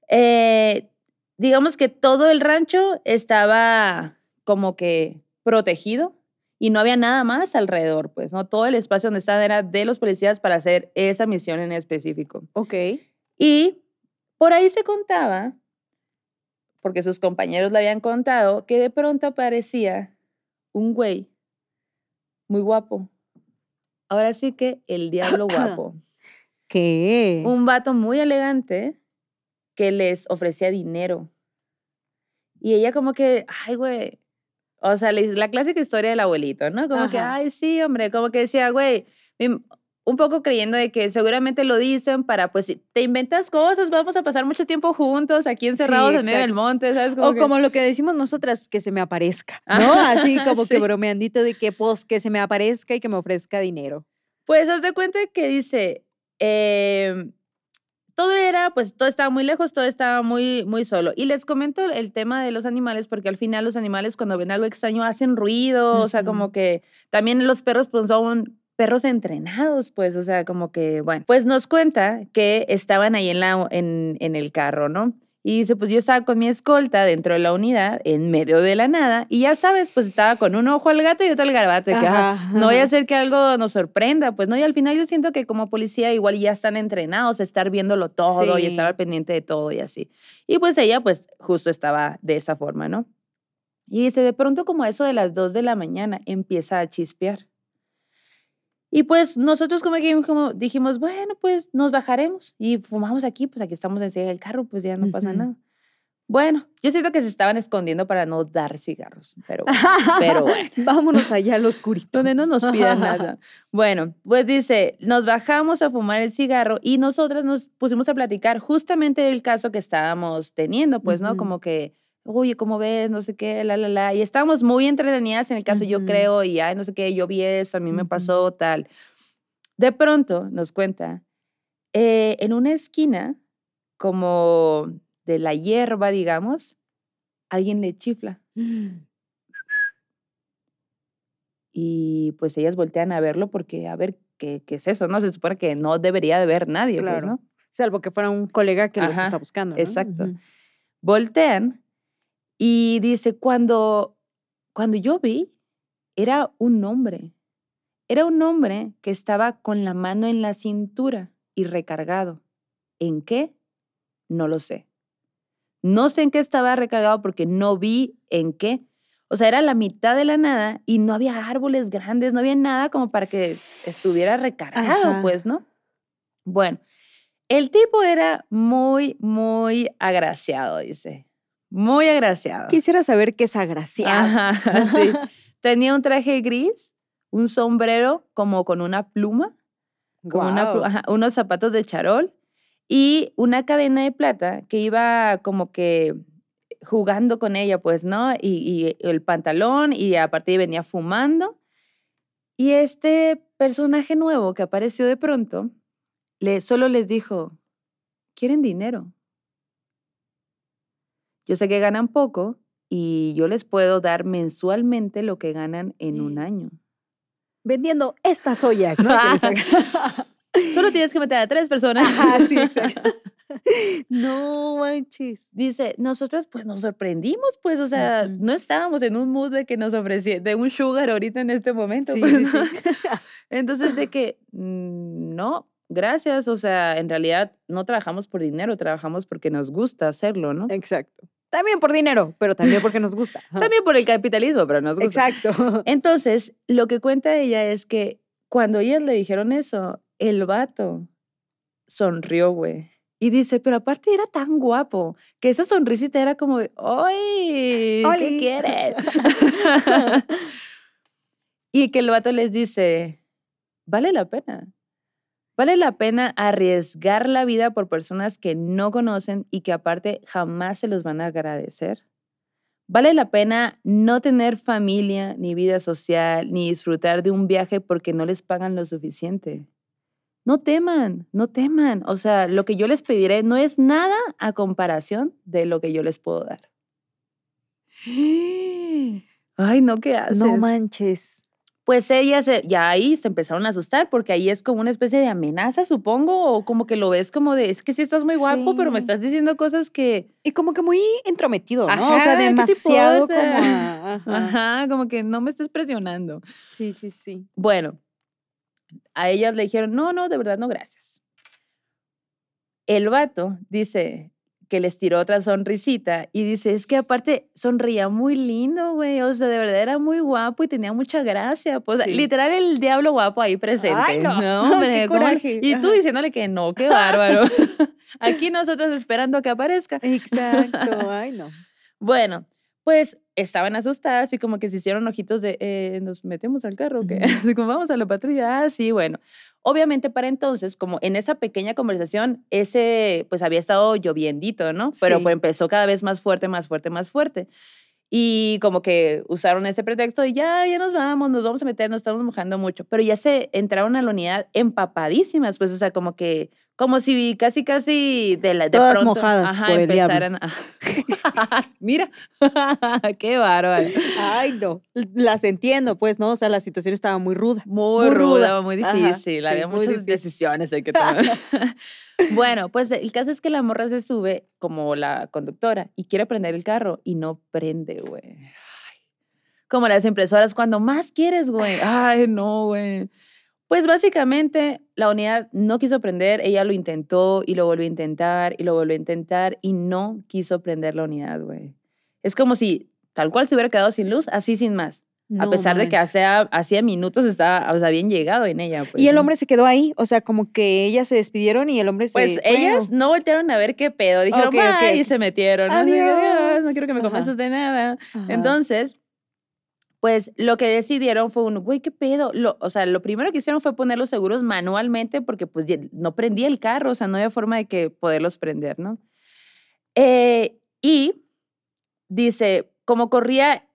Eh, digamos que todo el rancho estaba como que protegido y no había nada más alrededor, pues, ¿no? Todo el espacio donde estaban era de los policías para hacer esa misión en específico. Ok. Y por ahí se contaba, porque sus compañeros le habían contado, que de pronto aparecía un güey muy guapo. Ahora sí que el diablo (clears throat) guapo. ¿Qué? Un vato muy elegante que les ofrecía dinero. Y ella como que, ay, güey. O sea, la clásica historia del abuelito, ¿no? Como que, Ajá. ay, sí, hombre. Como que decía, güey, un poco creyendo de que seguramente lo dicen para, pues, te inventas cosas, vamos a pasar mucho tiempo juntos, aquí encerrados en medio del monte, ¿sabes? O que- como lo que decimos nosotras, que se me aparezca, ¿no? Ajá, Así (laughs) como que sí. bromeandito de que, pues, que se me aparezca y que me ofrezca dinero. Pues haz de cuenta que dice, em, todo era, pues todo estaba muy lejos, todo estaba muy, muy solo. Y les comento el tema de los animales, porque al final los animales cuando ven algo extraño hacen ruido, o sea, como que también los perros pues son perros entrenados, pues, o sea, como que, bueno, pues nos cuenta que estaban ahí en, la, en, en el carro, ¿no? Y dice, pues yo estaba con mi escolta dentro de la unidad, en medio de la nada, y ya sabes, pues estaba con un ojo al gato y otro al garabato, de que Ajá, "Ah, no voy a hacer que algo nos sorprenda, pues no, y al final yo siento que como policía igual ya están entrenados a estar viéndolo todo y estar al pendiente de todo y así. Y pues ella pues justo estaba de esa forma, ¿no? Y dice, de pronto como eso de las 2 de la mañana empieza a chispear. Y pues nosotros como dijimos, bueno, pues nos bajaremos y fumamos aquí, pues aquí estamos enseguida del carro, pues ya no pasa Ujú. nada. Bueno, yo siento que se estaban escondiendo para no dar cigarros, pero, (laughs) pero bueno. Vámonos allá al oscurito. Donde no nos pidan nada. (laughs) Bueno, pues dice, nos bajamos a fumar el cigarro y nosotras nos pusimos a platicar justamente del caso que estábamos teniendo, pues, ¿no? Ujú. Como que, oye, ¿cómo ves? No sé qué, la, la, la. Y estábamos muy entretenidas en el caso, yo Ujú. creo, y, ay, no sé qué, yo vi esto, a mí me Ujú. pasó tal. De pronto, nos cuenta, eh, en una esquina, como de la hierba, digamos, alguien le chifla. Y pues ellas voltean a verlo porque, a ver, ¿qué, qué es eso? No, se supone que no debería de ver nadie, pues, Claro. ¿no? Salvo que fuera un colega que los Ajá, está buscando. ¿no? exacto. Ujú. Voltean y dice, cuando, cuando yo vi, era un hombre. Era un hombre que estaba con la mano en la cintura y recargado. ¿En qué? No lo sé. No sé en qué estaba recargado porque no vi en qué. O sea, era la mitad de la nada y no había árboles grandes, no había nada como para que estuviera recargado, Ajá. pues, ¿no? Bueno, el tipo era muy, muy agraciado, dice. Muy agraciado. Quisiera saber qué es agraciado. Ajá, (laughs) sí. Tenía un traje gris, un sombrero como con una pluma, como una plu- Guau. ajá, unos zapatos de charol y una cadena de plata que iba como que jugando con ella, pues, ¿no? Y, y el pantalón y aparte venía fumando. Y este personaje nuevo que apareció de pronto, le, solo les dijo, ¿quieren dinero? Yo sé que ganan poco y yo les puedo dar mensualmente lo que ganan en un año. Vendiendo estas ollas, ¿no? (laughs) Solo tienes que meter a tres personas. Ajá, sí, exacto. (laughs) No manches. Dice, nosotros pues nos sorprendimos, pues, o sea, no estábamos en un mood de que nos ofrecía, de un sugar ahorita en este momento. Sí, pues, sí, ¿no? sí. (laughs) Entonces, de que, mm, no, gracias, o sea, en realidad no trabajamos por dinero, trabajamos porque nos gusta hacerlo, ¿no? Exacto. También por dinero, pero también porque nos gusta. (laughs) También por el capitalismo, pero nos gusta. Exacto. (laughs) Entonces, lo que cuenta ella es que cuando ellas le dijeron eso, el vato sonrió, güey. Y dice, pero aparte era tan guapo, que esa sonrisita era como de, ¡ay! ¿Qué Oli. quieren? (laughs) y que el vato les dice, vale la pena. Vale la pena arriesgar la vida por personas que no conocen y que aparte jamás se los van a agradecer. Vale la pena no tener familia, ni vida social, ni disfrutar de un viaje porque no les pagan lo suficiente. No teman, no teman. O sea, lo que yo les pediré no es nada a comparación de lo que yo les puedo dar. (gasps) Ay, no, ¿qué haces? No manches. Pues ellas ya ahí se empezaron a asustar porque ahí es como una especie de amenaza, supongo, o como que lo ves como de, es que sí estás muy guapo, pero me estás diciendo cosas que, Y como que muy entrometido, ¿no? o Ajá, sea, ¿qué te demasiado como. (laughs) Ajá. ajá, como que no me estés presionando. Sí, sí, sí. Bueno, a ellas le dijeron, no, no, de verdad no, gracias. El vato dice que les tiró otra sonrisita y dice, es que aparte sonría muy lindo, güey, o sea, de verdad era muy guapo y tenía mucha gracia, pues Sí. literal el diablo guapo ahí presente. Ay, no, (laughs) hombre, qué ¿cómo- coraje. Y tú diciéndole que no, qué bárbaro. (laughs) Aquí nosotros esperando a que aparezca. Exacto. Ay, no. (laughs) Bueno, pues estaban asustadas y como que se hicieron ojitos de, eh, nos metemos al carro, que. Así (laughs) como vamos a la patrulla, ah, sí, bueno. Obviamente para entonces, como en esa pequeña conversación, ese, pues había estado lloviendito, ¿no? Pero Sí. pues empezó cada vez más fuerte, más fuerte, más fuerte. Y como que usaron ese pretexto de ya, ya nos vamos, nos vamos a meter, nos estamos mojando mucho. Pero ya se entraron a la unidad empapadísimas, pues, o sea, como que, como si casi, casi de la de Todas pronto, mojadas ajá, por el diablo. empezaran a- (laughs) Mira, (laughs) qué bárbaro. Ay, no. Las entiendo, pues, ¿no? O sea, la situación estaba muy ruda. Muy, Muy ruda, ruda. muy difícil. Había muchas difícil. decisiones hay que (laughs) tomar. bueno, pues el caso es que la morra se sube como la conductora y quiere prender el carro y no prende, güey. Como las impresoras, cuando más quieres, güey. Ay, no, güey. Pues básicamente la unidad no quiso prender, ella lo intentó y lo volvió a intentar y lo volvió a intentar y no quiso prender la unidad, güey. Es como si tal cual se hubiera quedado sin luz, así sin más. a pesar de que manches. hacía, minutos estaba, o sea, habían llegado en ella. Pues, Y el ¿no? hombre se quedó ahí, o sea, como que ellas se despidieron y el hombre se Pues fue, ellas no voltearon a ver qué pedo. Dijeron, Ok, "Bye", ok. y se metieron. "Adiós, no quiero que me convences de nada. Ajá. Entonces, pues lo que decidieron fue un, güey, ¿qué pedo? Lo, o sea, lo primero que hicieron fue poner los seguros manualmente porque pues no prendía el carro, o sea, no había forma de que poderlos prender, ¿no? Eh, y dice, como corría,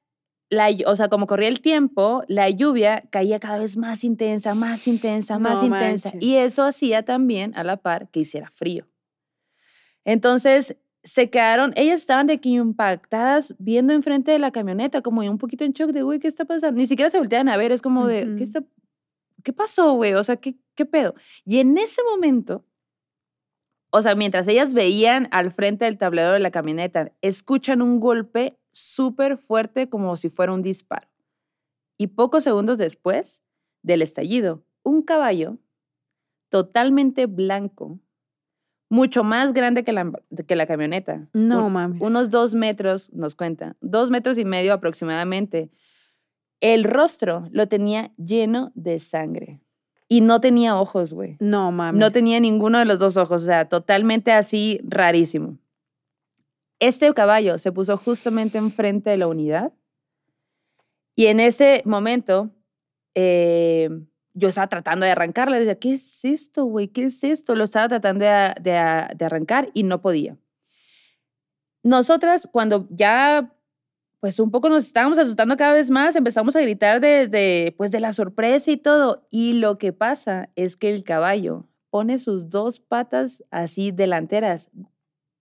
la, o sea, como corría el tiempo, la lluvia caía cada vez más intensa, más intensa, más No intensa. manches. Y eso hacía también, a la par, que hiciera frío. Entonces, se quedaron, ellas estaban de que impactadas viendo enfrente de la camioneta, como un poquito en shock de, güey, ¿qué está pasando? Ni siquiera se voltean a ver, es como de, ¿qué, está, ¿qué pasó, güey? O sea, ¿qué, ¿qué pedo? Y en ese momento, o sea, mientras ellas veían al frente del tablero de la camioneta, escuchan un golpe súper fuerte como si fuera un disparo. Y pocos segundos después del estallido, un caballo totalmente blanco, mucho más grande que la, que la camioneta. No un- mames. Unos dos metros, nos cuenta, dos metros y medio aproximadamente. El rostro lo tenía lleno de sangre. Y no tenía ojos, güey. No mames. No tenía ninguno de los dos ojos, o sea, totalmente así rarísimo. Este caballo se puso justamente enfrente de la unidad y en ese momento eh, yo estaba tratando de arrancarle, decía, ¿qué es esto, güey? ¿Qué es esto? Lo estaba tratando de, a- de arrancar y no podía. Nosotras, cuando ya, pues un poco nos estábamos asustando cada vez más, empezamos a gritar de, de, pues de la sorpresa y todo. Y lo que pasa es que el caballo pone sus dos patas así delanteras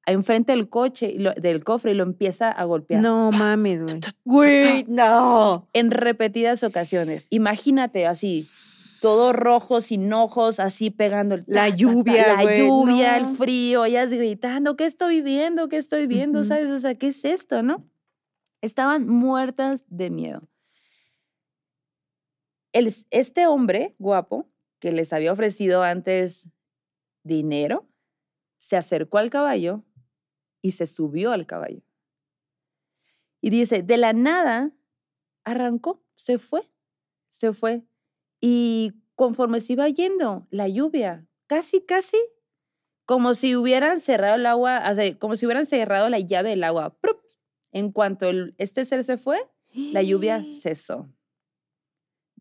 enfrente del coche, del cofre y lo empieza a golpear. No (laughs) mames, güey. Güey, (laughs) no. En repetidas ocasiones. Imagínate así, todo rojo, sin ojos, así pegando el La ta, ta, ta, lluvia, la güey, lluvia, el frío, ellas gritando, ¿qué estoy viendo? ¿Qué estoy viendo? ¿Sabes? O sea, ¿qué es esto, no? Estaban muertas de miedo. El, este hombre guapo que les había ofrecido antes dinero, se acercó al caballo y se subió al caballo. Y dice, de la nada, arrancó, se fue, se fue. Y conforme se iba yendo, la lluvia, casi, casi, como si hubieran cerrado el agua, o sea, como si hubieran cerrado la llave del agua. ¡prup! En cuanto el, este ser se fue, la lluvia (gasps) cesó.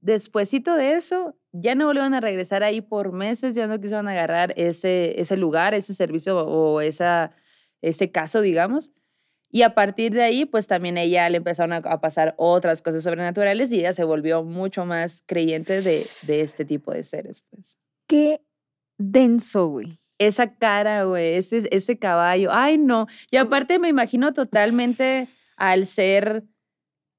Despuésito de eso, ya no volvieron a regresar ahí por meses, ya no quisieron agarrar ese, ese lugar, ese servicio o esa, ese caso, digamos. Y a partir de ahí, pues también ella le empezaron a, pasar otras cosas sobrenaturales y ella se volvió mucho más creyente de, de este tipo de seres, pues. Qué denso, güey. Esa cara, güey, ese, ese caballo, ay no. Y aparte me imagino totalmente al ser,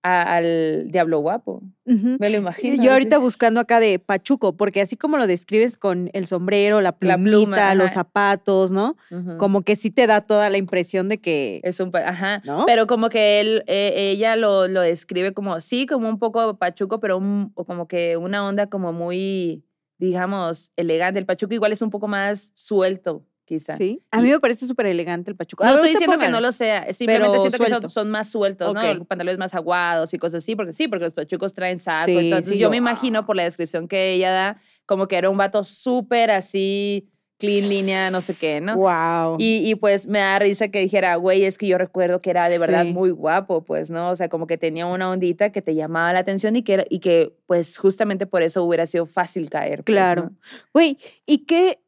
a- al diablo guapo. Me lo imagino. Yo así. ahorita buscando acá de Pachuco, porque así como lo describes con el sombrero, la La plumita, pluma, los zapatos, ¿no? Como que sí te da toda la impresión de que, Es un, ajá. ¿no? Pero como que él, eh, ella lo, lo describe como, sí, como un poco pachuco, pero un- o como que una onda como muy, digamos, elegante. El pachuco igual es un poco más suelto, quizá. Sí. A mí me parece súper elegante el Pachuco. No estoy diciendo que no lo sea, simplemente Pero siento que son, son más sueltos, Ok. ¿no? Pantalones más aguados y cosas así, porque sí, porque los pachucos traen saco. Sí, entonces sí, yo yo, me imagino ah. por la descripción que ella da, como que era un vato súper así, clean línea, no sé qué, ¿no? Wow. Y, y, pues me da risa que dijera, güey, es que yo recuerdo que era de verdad Sí. muy guapo, pues, ¿no? O sea, como que tenía una ondita que te llamaba la atención y que, y que pues justamente por eso hubiera sido fácil caer. pues, Claro. ¿no? Güey, y qué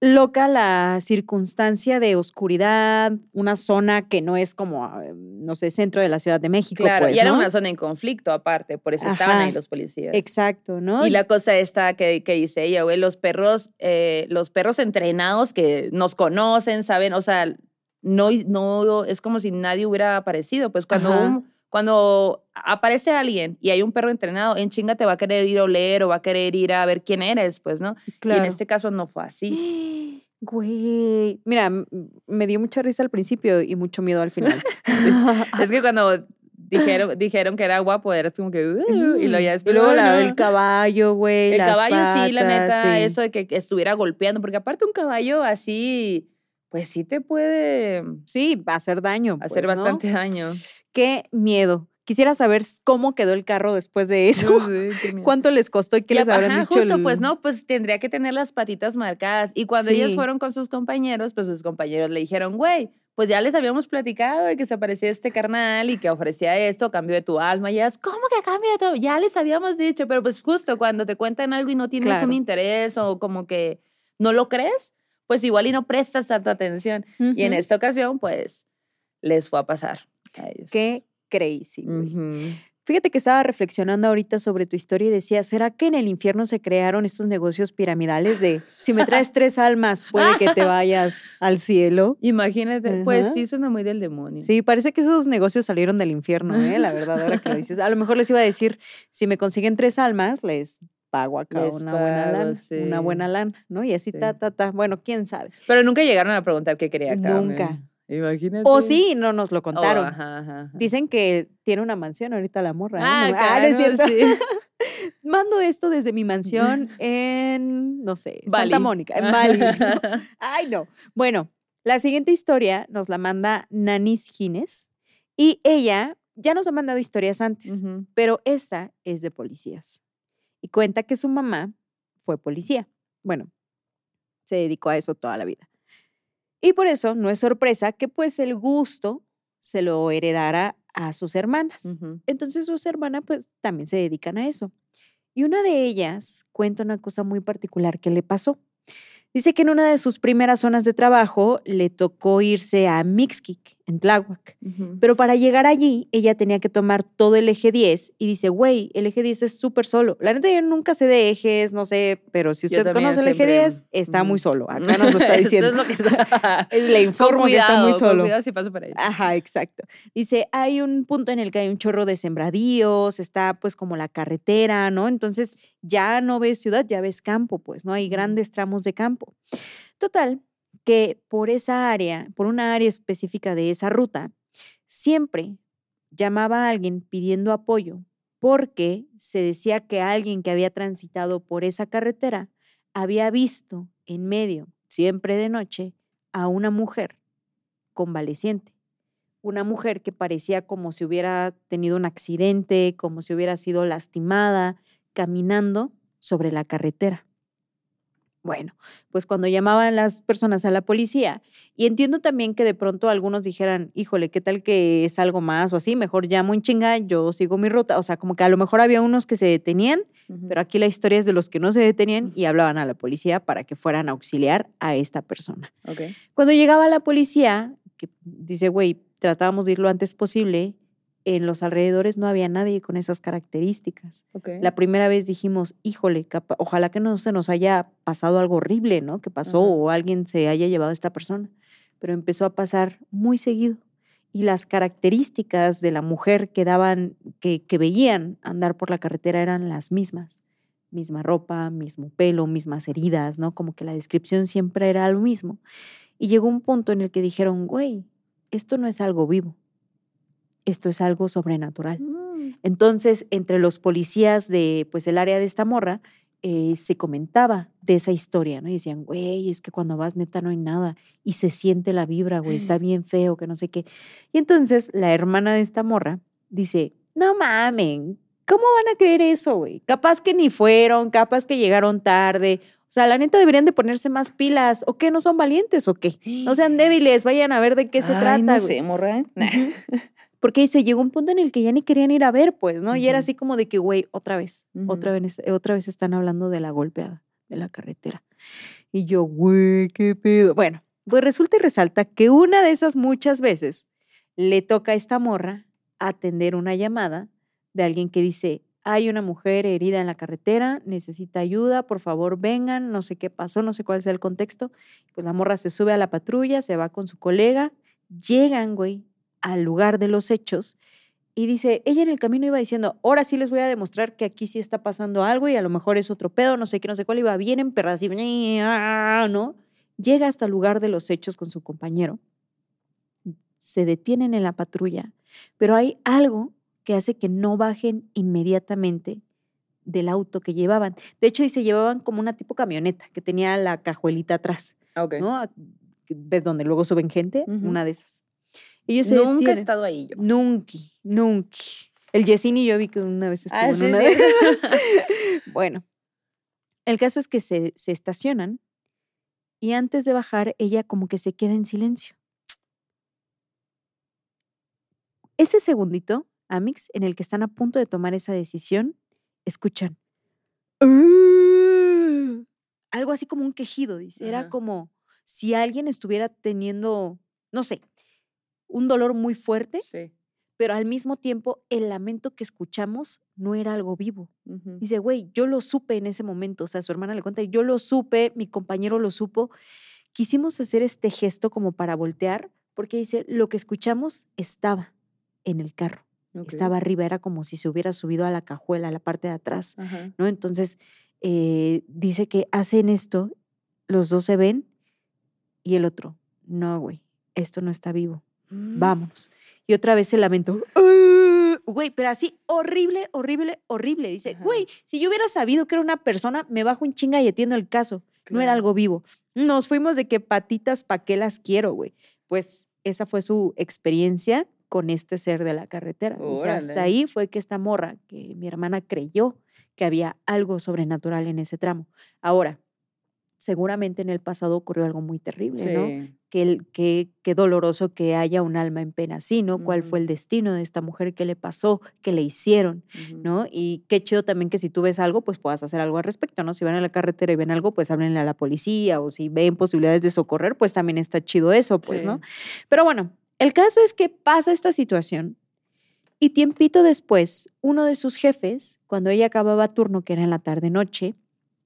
loca la circunstancia de oscuridad, una zona que no es como, eh, no sé, centro de la Ciudad de México. Claro, pues, y era ¿no? una zona en conflicto aparte, por eso estaban ahí los policías. Exacto, ¿no? Y la cosa esta que, que dice ella, güey, los perros, eh, los perros entrenados que nos conocen, saben, o sea, no, no, es como si nadie hubiera aparecido. Pues cuando, Ajá. un- cuando aparece alguien y hay un perro entrenado, en chinga te va a querer ir a oler o va a querer ir a ver quién eres, pues, ¿no? Y en este caso no fue así. (gasps) Güey. Mira, me dio mucha risa al principio y mucho miedo al final. (laughs) es que cuando dijeron, dijeron que era guapo, eras como que, "Uh", y luego ya Y después, luego "Oh, la- no". el caballo, güey. El las caballo sí, la patas, neta, sí. eso de que estuviera golpeando, porque aparte un caballo así, pues sí te puede Sí, va a hacer daño. hacer pues, ¿no? bastante daño. Qué miedo. Quisiera saber cómo quedó el carro después de eso. (laughs) ¿Cuánto les costó y qué Y les habrán ajá, dicho? justo, el- pues no, pues tendría que tener las patitas marcadas. Y cuando Sí. fueron con sus compañeros, pues sus compañeros le dijeron, güey, pues ya les habíamos platicado de que se aparecía este carnal y que ofrecía esto cambio de tu alma. Y ellas, ¿cómo que cambio de tu Ya les habíamos dicho, pero pues justo cuando te cuentan algo y no tienes Claro. un interés o como que no lo crees, pues igual y no prestas tanta atención. Y en esta ocasión, pues, les fue a pasar Qué crazy. Fíjate que estaba reflexionando ahorita sobre tu historia y decía, ¿será que en el infierno se crearon estos negocios piramidales de si me traes tres almas puede que te vayas al cielo? Imagínate, pues sí suena muy del demonio. Sí, parece que esos negocios salieron del infierno, ¿eh? La verdad, ahora que lo dices. A lo mejor les iba a decir, si me consiguen tres almas, les pago acá Les una buena lana, una buena lana, ¿no? Y así Sí. ta, ta, ta. Bueno, quién sabe. Pero nunca llegaron a preguntar qué quería acá. Nunca. Imagínate. O sí, no nos lo Oh, contaron. ajá, ajá, ajá. Dicen que tiene una mansión ahorita la morra. ¿eh? Ah, No- ah, no es claro, cierto. sí. (laughs) Mando esto desde mi mansión (laughs) en, no sé, Bali. Santa Mónica, en (laughs) Bali. ¿no? Ay, no. Bueno, la siguiente historia nos la manda Nanis Gines y ella ya nos ha mandado historias antes, pero esta es de policías. Y cuenta que su mamá fue policía. Bueno, se dedicó a eso toda la vida. Y por eso no es sorpresa que pues el gusto se lo heredara a sus hermanas. Entonces sus hermanas pues también se dedican a eso. Y una de ellas cuenta una cosa muy particular que le pasó. Dice que en una de sus primeras zonas de trabajo le tocó irse a Mixquic, en Tláhuac. Pero para llegar allí, ella tenía que tomar todo el eje 10 y dice, güey, el eje 10 es súper solo. La neta, yo nunca sé de ejes, no sé, pero si usted conoce el eje siempre, 10, está muy ujú. solo. (laughs) Acá nos lo está diciendo. es lo que (laughs) está- Le informo que está muy cuidado, con solo. cuidado si paso por ahí. Ajá, exacto. Dice, hay un punto en el que hay un chorro de sembradíos, está pues como la carretera, ¿no? Entonces ya no ves ciudad, ya ves campo, pues, ¿no? Hay grandes tramos de campo. Total, que por esa área, por una área específica de esa ruta, siempre llamaba a alguien pidiendo apoyo porque se decía que alguien que había transitado por esa carretera había visto en medio, siempre de noche, a una mujer convaleciente. Una mujer que parecía como si hubiera tenido un accidente, como si hubiera sido lastimada, caminando sobre la carretera. Bueno, pues cuando llamaban las personas a la policía, y entiendo también que de pronto algunos dijeran, híjole, ¿qué tal que es algo más o así? Mejor llamo en chinga, yo sigo mi ruta. O sea, como que a lo mejor había unos que se detenían, pero aquí la historia es de los que no se detenían y hablaban a la policía para que fueran a auxiliar a esta persona. Cuando llegaba la policía, que dice, güey, tratábamos de ir lo antes posible, en los alrededores no había nadie con esas características. La primera vez dijimos, híjole, capa- ojalá que no se nos haya pasado algo horrible, ¿no? Que pasó Ajá. o alguien se haya llevado a esta persona. Pero empezó a pasar muy seguido. Y las características de la mujer que daban, que, que veían andar por la carretera eran las mismas. Misma ropa, mismo pelo, mismas heridas, ¿no? Como que la descripción siempre era lo mismo. Y llegó un punto en el que dijeron, güey, esto no es algo vivo. Esto es algo sobrenatural. Mm. Entonces, entre los policías de pues el área de esta morra, eh, se comentaba de esa historia, ¿no? Y decían, güey, es que cuando vas neta no hay nada y se siente la vibra, güey, está bien feo, que no sé qué. Y entonces la hermana de esta morra dice, no mamen, ¿cómo van a creer eso, güey? Capaz que ni fueron, capaz que llegaron tarde. O sea, la neta deberían de ponerse más pilas. ¿O qué? ¿No son valientes o qué? No sean (gasps) débiles, vayan a ver de qué se Ay, trata. No sé, morra. ¿eh? Nah. (laughs) Porque dice, llegó un punto en el que ya ni querían ir a ver, pues, ¿no? Y era así como de que, güey, otra vez, otra vez, otra vez están hablando de la golpeada de la carretera. Y yo, güey, qué pedo. Bueno, pues resulta y resalta que una de esas muchas veces le toca a esta morra atender una llamada de alguien que dice, hay una mujer herida en la carretera, necesita ayuda, por favor vengan, no sé qué pasó, no sé cuál sea el contexto. Pues la morra se sube a la patrulla, se va con su colega, llegan, güey, al lugar de los hechos y dice, ella en el camino iba diciendo, ahora sí les voy a demostrar que aquí sí está pasando algo y a lo mejor es otro pedo, no sé qué, no sé cuál, iba bien en así, ¿no? Llega hasta el lugar de los hechos con su compañero, se detienen en la patrulla, pero hay algo que hace que no bajen inmediatamente del auto que llevaban. De hecho, y se llevaban como una tipo camioneta que tenía la cajuelita atrás, Ok. ¿no? ¿Ves donde luego suben gente? Una de esas. Ellos Nunca he estado ahí yo. Nunca, nunca. El Yesini yo vi que una vez estuvo Ah, en sí, una sí. (laughs) (laughs) bueno, el caso es que se, se estacionan y antes de bajar ella como que se queda en silencio. Ese segundito, Amix, en el que están a punto de tomar esa decisión, escuchan "Ah", algo así como un quejido, dice. Era Ajá. como si alguien estuviera teniendo, no sé, un dolor muy fuerte Sí. pero al mismo tiempo el lamento que escuchamos no era algo vivo. Dice, güey, yo lo supe en ese momento, o sea, su hermana le cuenta, yo lo supe, mi compañero lo supo. Quisimos hacer este gesto como para voltear, porque dice, lo que escuchamos estaba en el carro, estaba arriba, era como si se hubiera subido a la cajuela, a la parte de atrás. ¿no? Entonces, eh, dice que hacen esto, los dos se ven y el otro, no, güey, esto no está vivo Mm. vámonos. Y otra vez se lamentó, "Ah", güey, pero así horrible, horrible, horrible. Dice, Ajá. güey, si yo hubiera sabido que era una persona, me bajo en chinga y atiendo el caso. No era Claro. algo vivo. Nos fuimos de que patitas, ¿pa' qué las quiero, güey? Pues esa fue su experiencia con este ser de la carretera. Dice, hasta Órale. ahí fue que esta morra, que mi hermana creyó que había algo sobrenatural en ese tramo. Ahora, seguramente en el pasado ocurrió algo muy terrible, ¿no? Que, que, qué doloroso que haya un alma en pena así, ¿no? ¿Cuál fue el destino de esta mujer? ¿Qué le pasó? ¿Qué le hicieron? ¿No? Y qué chido también que si tú ves algo, pues puedas hacer algo al respecto, ¿no? Si van a la carretera y ven algo, pues háblenle a la policía o si ven posibilidades de socorrer, pues también está chido eso, pues, ¿no? Pero bueno, el caso es que pasa esta situación y tiempito después, uno de sus jefes, cuando ella acababa turno, que era en la tarde-noche,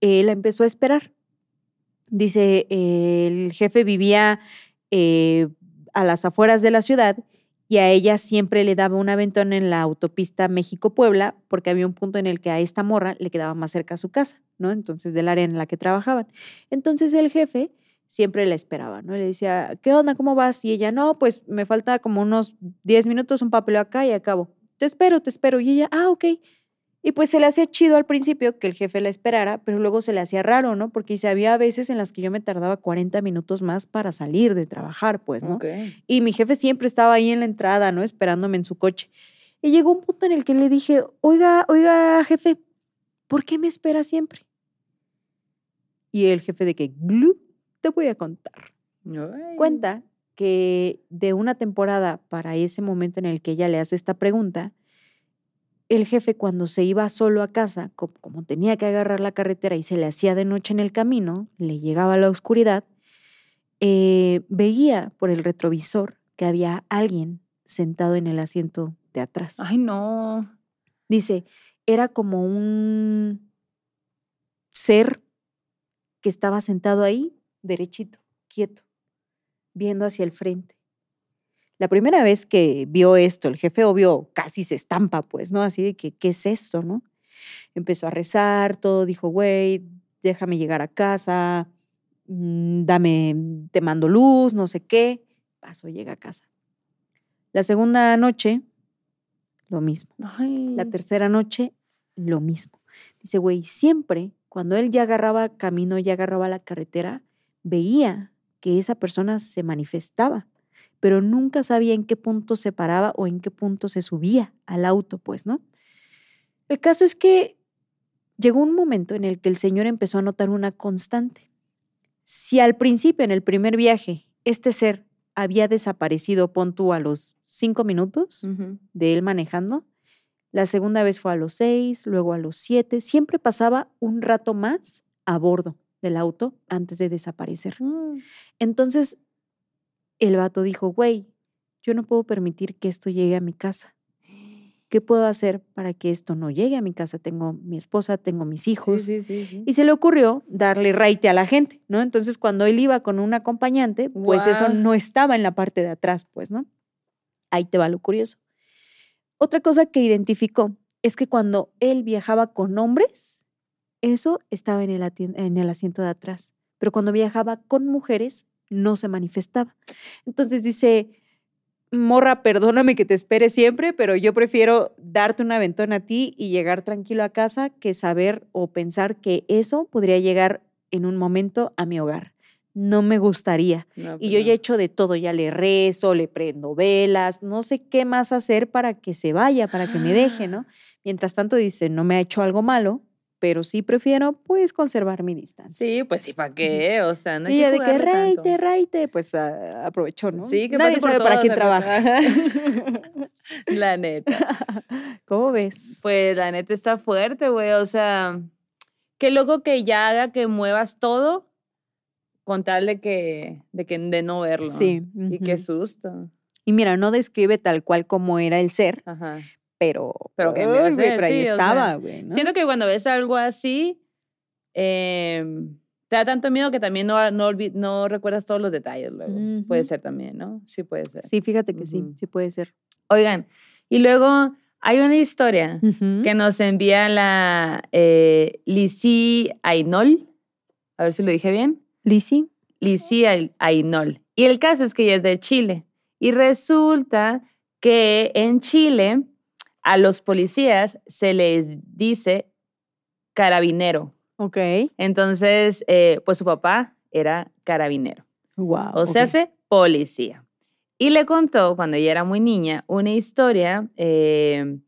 la empezó a esperar. Dice, eh, el jefe vivía eh, a las afueras de la ciudad y a ella siempre le daba un aventón en la autopista México-Puebla porque había un punto en el que a esta morra le quedaba más cerca a su casa, ¿no? Entonces, del área en la que trabajaban. Entonces, el jefe siempre la esperaba, ¿no? Le decía, ¿qué onda? ¿Cómo vas? Y ella, no, pues me falta como unos 10 minutos, un papel acá y acabo. Te espero, te espero. Y ella, ah, ok. Y pues se le hacía chido al principio que el jefe la esperara, pero luego se le hacía raro, ¿no? Porque dice, había veces en las que yo me tardaba 40 minutos más para salir de trabajar, pues, ¿no? Y mi jefe siempre estaba ahí en la entrada, ¿no? Esperándome en su coche. Y llegó un punto en el que le dije, oiga, oiga, jefe, ¿por qué me espera siempre? Y el jefe de que, "Glu, te voy a contar. Ay. Cuenta que de una temporada para ese momento en el que ella le hace esta pregunta, el jefe cuando se iba solo a casa, co- como, tenía que agarrar la carretera y se le hacía de noche en el camino, le llegaba la oscuridad, eh, veía por el retrovisor que había alguien sentado en el asiento de atrás. Ay, no. Dice, era como un ser que estaba sentado ahí, derechito, quieto, viendo hacia el frente. La primera vez que vio esto, el jefe obvio casi se estampa, pues, ¿no? Así de que, ¿qué es esto, no? Empezó a rezar, todo, dijo, güey, déjame llegar a casa, mm, dame, te mando luz, no sé qué. Pasó, llega a casa. La segunda noche, lo mismo. Ay. La tercera noche, lo mismo. Dice, güey, siempre cuando él ya agarraba camino, ya agarraba la carretera, veía que esa persona se manifestaba, pero nunca sabía en qué punto se paraba o en qué punto se subía al auto, pues, ¿no? El caso es que llegó un momento en el que el señor empezó a notar una constante. Si al principio, en el primer viaje, este ser había desaparecido, pon tú, a los cinco minutos, de él manejando. La segunda vez fue a los seis, luego a los siete. Siempre pasaba un rato más a bordo del auto antes de desaparecer. Mm. Entonces, el vato dijo, güey, yo no puedo permitir que esto llegue a mi casa. ¿qué puedo hacer para que esto no llegue a mi casa? Tengo mi esposa, tengo mis hijos. Sí, sí, sí, sí. Y se le ocurrió darle raite a la gente, ¿no? Entonces, cuando él iba con un acompañante, pues eso no estaba en la parte de atrás, pues, ¿no? Ahí te va lo curioso. Otra cosa que identificó es que cuando él viajaba con hombres, eso estaba en el, ati- en el asiento de atrás, pero cuando viajaba con mujeres, no se manifestaba. Entonces dice, morra, perdóname que te espere siempre, pero yo prefiero darte un aventón a ti y llegar tranquilo a casa que saber o pensar que eso podría llegar en un momento a mi hogar. No me gustaría. No, Y pues yo ya he hecho de todo, ya le rezo, le prendo velas, no sé qué más hacer para que se vaya, para que me deje, ¿no? Mientras tanto dice, no me ha hecho algo malo, pero sí prefiero pues conservar mi distancia. Sí, pues sí, ¿para qué? O sea, no hay y que de que raite, raite, pues aprovechó, ¿no? Sí, que Nadie sabe para quién trabaja. (laughs) La neta. (laughs) ¿Cómo ves? Pues la neta está fuerte, güey. O sea, qué loco que ya haga que muevas todo con tal de que, de que de no verlo. Sí. Y qué susto. Y mira, no describe tal cual como era el ser, Ajá. Pero, Pero que ser, pero ahí o sea, estaba, güey, ¿no? Siento que cuando ves algo así, em, te da tanto miedo que también no, no, recuerdas todos los detalles luego. Puede ser también, ¿no? Sí puede ser. Sí, fíjate que sí, sí puede ser. Oigan, y luego hay una historia que nos envía la eh, Lizzie Ainol. A ver si lo dije bien. Lizzie Ai- Ainol. Y el caso es que ella es de Chile. Y resulta que en Chile a los policías se les dice carabinero. Ok. Entonces, eh, pues su papá era carabinero. Wow. O sea, hace policía. Y le contó, cuando ella era muy niña, una historia eh,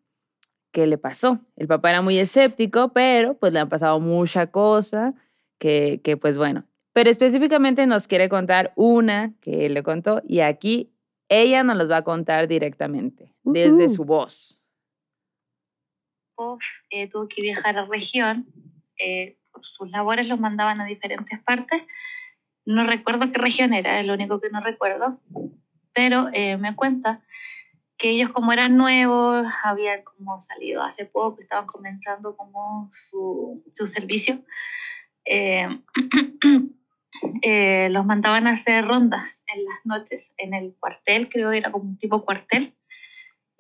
que le pasó. El papá era muy escéptico, pero pues le han pasado mucha cosa que, que pues bueno. Pero específicamente nos quiere contar una que él le contó y aquí ella nos los va a contar directamente, desde su voz. Eh, tuvo que viajar a región. eh, por sus labores los mandaban a diferentes partes. No recuerdo qué región era, es lo único que no recuerdo. Pero eh, me cuenta que ellos como eran nuevos, habían como salido hace poco, estaban comenzando como su, su servicio, eh, (clears throat) eh, los mandaban a hacer rondas en las noches en el cuartel, creo que era como un tipo cuartel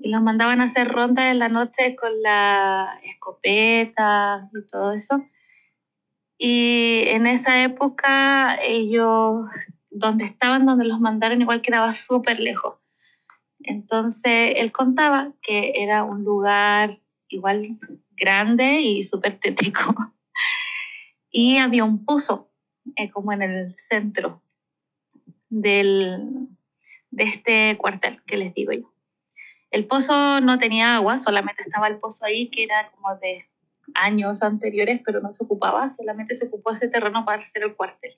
y los mandaban a hacer rondas en la noche con la escopeta y todo eso. Y en esa época ellos, donde estaban, donde los mandaron, igual quedaba súper lejos. Entonces él contaba que era un lugar igual grande y súper tétrico. (laughs) Y había un pozo eh, como en el centro del, de este cuartel que les digo yo. El pozo no tenía agua, solamente estaba el pozo ahí que era como de años anteriores, pero no se ocupaba, solamente se ocupó ese terreno para hacer el cuartel.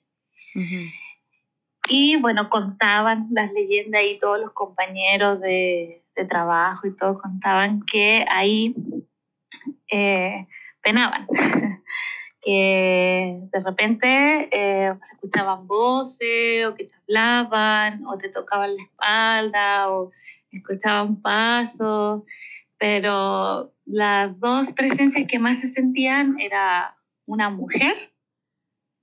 Y bueno, contaban las leyendas y todos los compañeros de, de trabajo y todo contaban que ahí eh, penaban, (laughs) que de repente eh, se escuchaban voces o que te hablaban o te tocaban la espalda o escuchaban pasos, pero las dos presencias que más se sentían era una mujer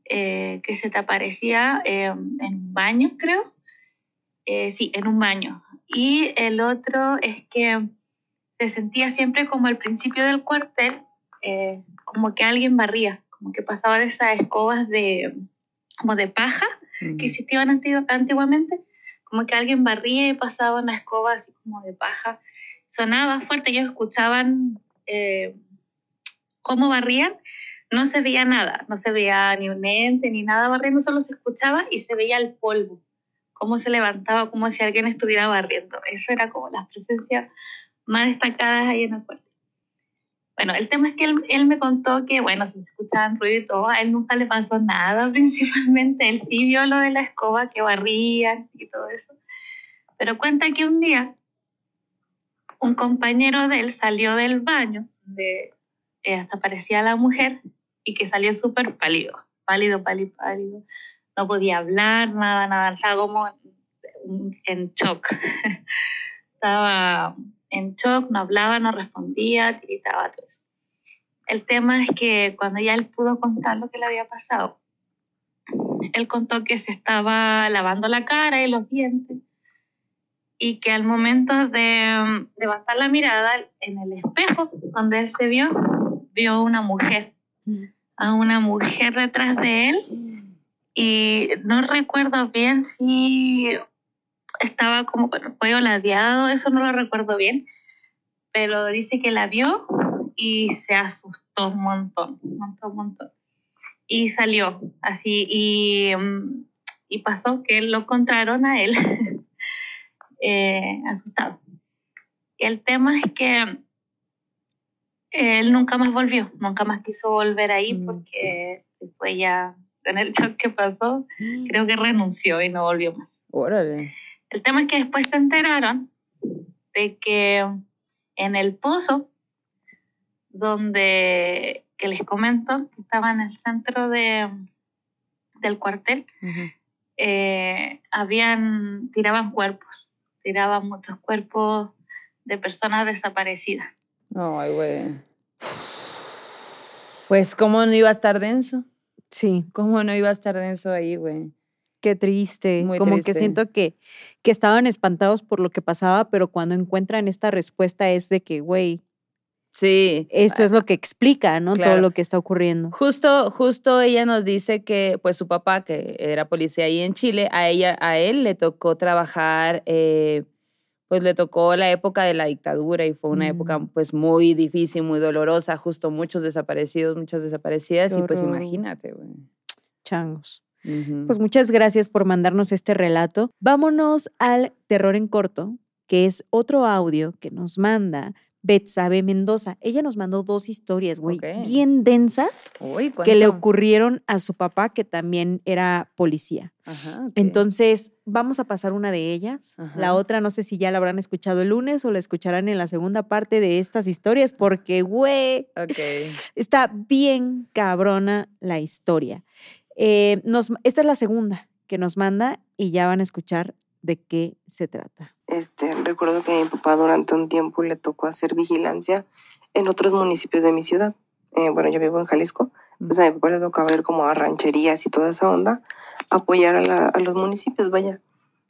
eh, que se te aparecía eh, en un baño, creo. Eh, sí, en un baño. Y el otro es que se sentía siempre como al principio del cuartel, eh, como que alguien barría, como que pasaba de esas escobas de, como de paja que existían antigu- antiguamente, como que alguien barría y pasaba una escoba así como de paja. Sonaba fuerte, ellos escuchaban eh, cómo barrían, no se veía nada, no se veía ni un ente ni nada barriendo, solo se escuchaba y se veía el polvo, cómo se levantaba, como si alguien estuviera barriendo. Eso era como las presencias más destacadas ahí en el cuartel. Bueno, el tema es que él, me contó que, bueno, si se escuchaban ruido y todo, a él nunca le pasó nada, (laughs) principalmente. Él sí vio lo de la escoba que barrían y todo eso. Pero cuenta que un día un compañero de él salió del baño, donde eh, hasta parecía la mujer, y que salió súper pálido, pálido, pálido, pálido. No podía hablar, nada, nada, estaba como en shock. (laughs) estaba en shock, no hablaba, no respondía, gritaba todo eso. El tema es que cuando ya él pudo contar lo que le había pasado, él contó que se estaba lavando la cara y los dientes y que al momento de levantar la mirada en el espejo donde él se vio, vio una mujer, a una mujer detrás de él y no recuerdo bien si estaba como con el cuello ladeado, eso no lo recuerdo bien, pero dice que la vio y se asustó un montón, un montón, un montón. Y salió así y, mm, y pasó que lo encontraron a él (laughs) eh, asustado. Y el tema es que él nunca más volvió, nunca más quiso volver ahí Mm. porque después ya en el shock que pasó, creo que renunció y no volvió más. Órale. El tema es que después se enteraron de que en el pozo, donde, que les comento, que estaba en el centro de, del cuartel, eh, habían, tiraban cuerpos, tiraban muchos cuerpos de personas desaparecidas. Ay, güey. Pues, ¿cómo no iba a estar denso? Sí, ¿Cómo no iba a estar denso ahí, güey? Qué triste. Muy Como que siento que, que estaban espantados por lo que pasaba, pero cuando encuentran esta respuesta es de que, güey, Sí. esto es lo que explica, ¿no? Todo lo que está ocurriendo. Justo, justo ella nos dice que, pues, su papá, que era policía ahí en Chile, a ella, a él le tocó trabajar, eh, pues, le tocó la época de la dictadura y fue una época, Mm. pues, muy difícil, muy dolorosa, justo muchos desaparecidos, muchas desaparecidas y, pues, imagínate, güey. Changos. Pues muchas gracias por mandarnos este relato. Vámonos al terror en corto, que es otro audio que nos manda Betsabe Mendoza. Ella nos mandó dos historias, güey, bien densas Uy, que le ocurrieron a su papá, que también era policía. Ajá. Entonces, vamos a pasar una de ellas. La otra, no sé si ya la habrán escuchado el lunes o la escucharán en la segunda parte de estas historias, porque, güey, (laughs) está bien cabrona la historia. Eh, nos, esta es la segunda que nos manda y ya van a escuchar de qué se trata. Este, recuerdo que a mi papá durante un tiempo le tocó hacer vigilancia en otros municipios de mi ciudad. Eh, bueno, yo vivo en Jalisco, pues a mi papá le tocaba ir como a rancherías y toda esa onda, apoyar a, la- a los municipios, vaya.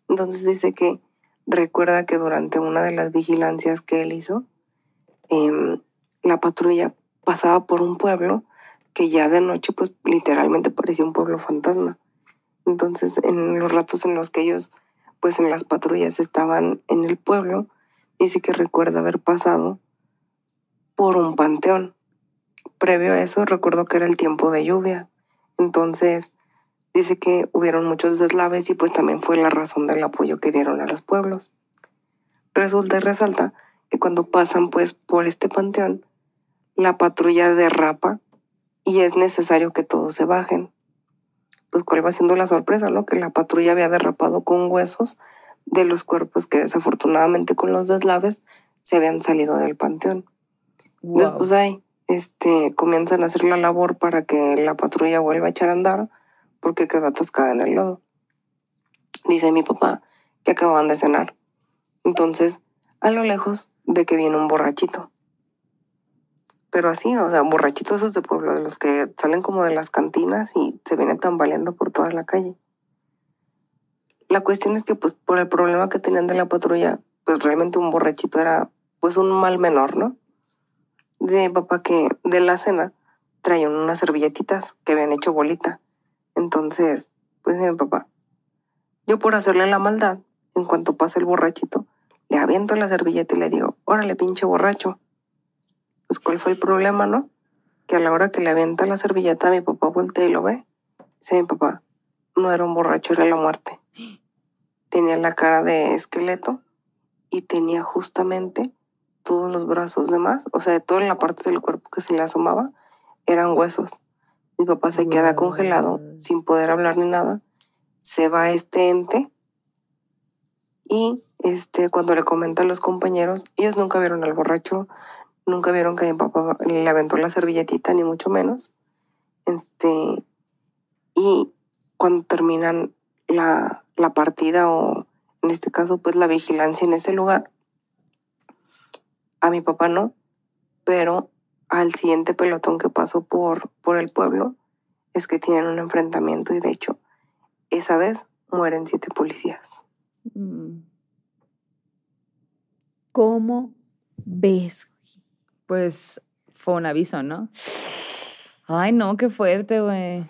Entonces dice que recuerda que durante una de las vigilancias que él hizo, em, la patrulla pasaba por un pueblo que ya de noche, pues literalmente parecía un pueblo fantasma. Entonces, en los ratos en los que ellos pues en las patrullas estaban en el pueblo, dice que recuerda haber pasado por un panteón. Previo a eso, recuerdo que era el tiempo de lluvia. Entonces, dice que hubieron muchos deslaves y pues también fue la razón del apoyo que dieron a los pueblos. Resulta y resalta que cuando pasan pues por este panteón, la patrulla derrapa y es necesario que todos se bajen pues cuál va siendo la sorpresa, ¿no? Que la patrulla había derrapado con huesos de los cuerpos que desafortunadamente con los deslaves se habían salido del panteón. Wow. Después ahí, este, comienzan a hacer la labor para que la patrulla vuelva a echar a andar porque quedó atascada en el lodo. Dice mi papá que acababan de cenar. Entonces, a lo lejos ve que viene un borrachito. Pero así, o sea, borrachitos esos de pueblo, de los que salen como de las cantinas y se vienen tambaleando por toda la calle. La cuestión es que, pues, por el problema que tenían de la patrulla, pues realmente un borrachito era, pues, un mal menor, ¿no? De papá que de la cena traían unas servilletitas que habían hecho bolita. Entonces, pues, mi papá, yo por hacerle la maldad, en cuanto pasa el borrachito, le aviento la servilleta y le digo, órale, pinche borracho pues cuál fue el problema, ¿no? Que a la hora que le avienta la servilleta, mi papá voltea y lo ve. Dice mi papá, no era un borracho, era la muerte. Tenía la cara de esqueleto y tenía justamente todos los brazos de más, o sea, de toda la parte del cuerpo que se le asomaba, eran huesos. Mi papá se queda congelado, sin poder hablar ni nada. Se va este ente y este, cuando le comentan los compañeros, ellos nunca vieron al borracho, nunca vieron que mi papá le aventó la servilletita, ni mucho menos. Este, y cuando terminan la, la partida o en este caso pues la vigilancia en ese lugar, A mi papá no, pero al siguiente pelotón que pasó por, por el pueblo es que tienen un enfrentamiento y de hecho esa vez mueren siete policías. Mm, ¿Cómo ves? Pues fue un aviso, ¿no? Ay, no, qué fuerte, güey.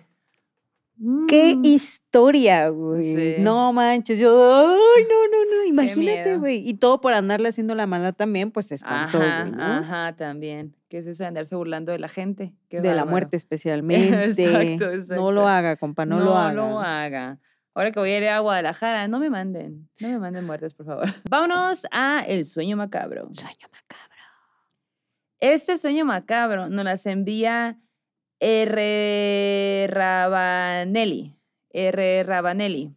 Qué Mm. historia, güey. Sí. No manches, yo, ay, no, no, no, imagínate, güey. Y todo por andarle haciendo la maldad también, pues se espantó, Ajá, ¿no? ajá, también. ¿Qué es eso de andarse burlando de la gente? Qué De la muerte (laughs) especialmente. Exacto, No exacto. lo haga, compa, no, lo haga. lo haga. Ahora que voy a ir a Guadalajara, no me manden, no me manden muertes, por favor. (laughs) Vámonos a El Sueño Macabro. Sueño macabro. Este sueño macabro nos las envía R. Rabanelli. R. Rabanelli.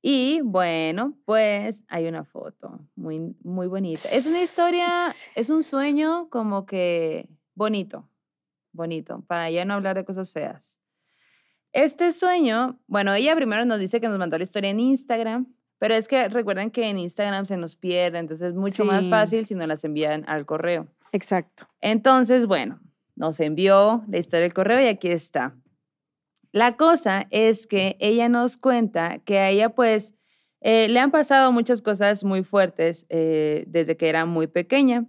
Y bueno, pues hay una foto muy, muy bonita. Es una historia, es un sueño como que bonito, bonito, para ya no hablar de cosas feas. Este sueño, bueno, ella primero nos dice que nos mandó la historia en Instagram, pero es que recuerden que en Instagram se nos pierde, entonces es mucho más fácil si nos las envían al correo. Exacto. Entonces, bueno, nos envió la historia del correo y aquí está. La cosa es que ella nos cuenta que a ella pues eh, le han pasado muchas cosas muy fuertes eh, desde que era muy pequeña,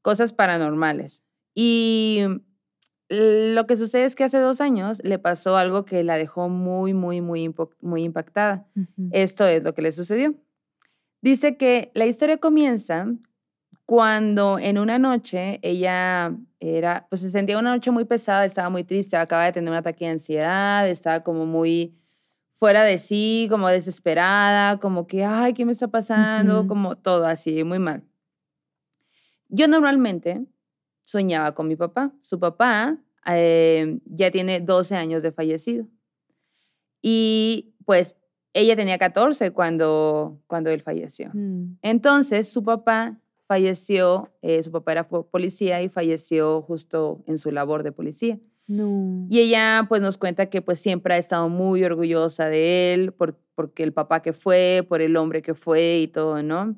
cosas paranormales. Y lo que sucede es que hace dos años le pasó algo que la dejó muy, muy, muy, muy impactada. Esto es lo que le sucedió. Dice que la historia comienza cuando en una noche ella era, pues se sentía una noche muy pesada, estaba muy triste, acaba de tener un ataque de ansiedad, estaba como muy fuera de sí, como desesperada, como que, ay, ¿qué me está pasando? Ujú. Como todo así, muy mal. Yo normalmente soñaba con mi papá. Su papá eh, ya tiene 12 años de fallecido. Y pues ella tenía 14 cuando, cuando él falleció. Mm. Entonces su papá falleció, eh, su papá era po- policía y falleció justo en su labor de policía. No. Y ella pues nos cuenta que pues siempre ha estado muy orgullosa de él, por, porque el papá que fue, por el hombre que fue y todo, ¿no?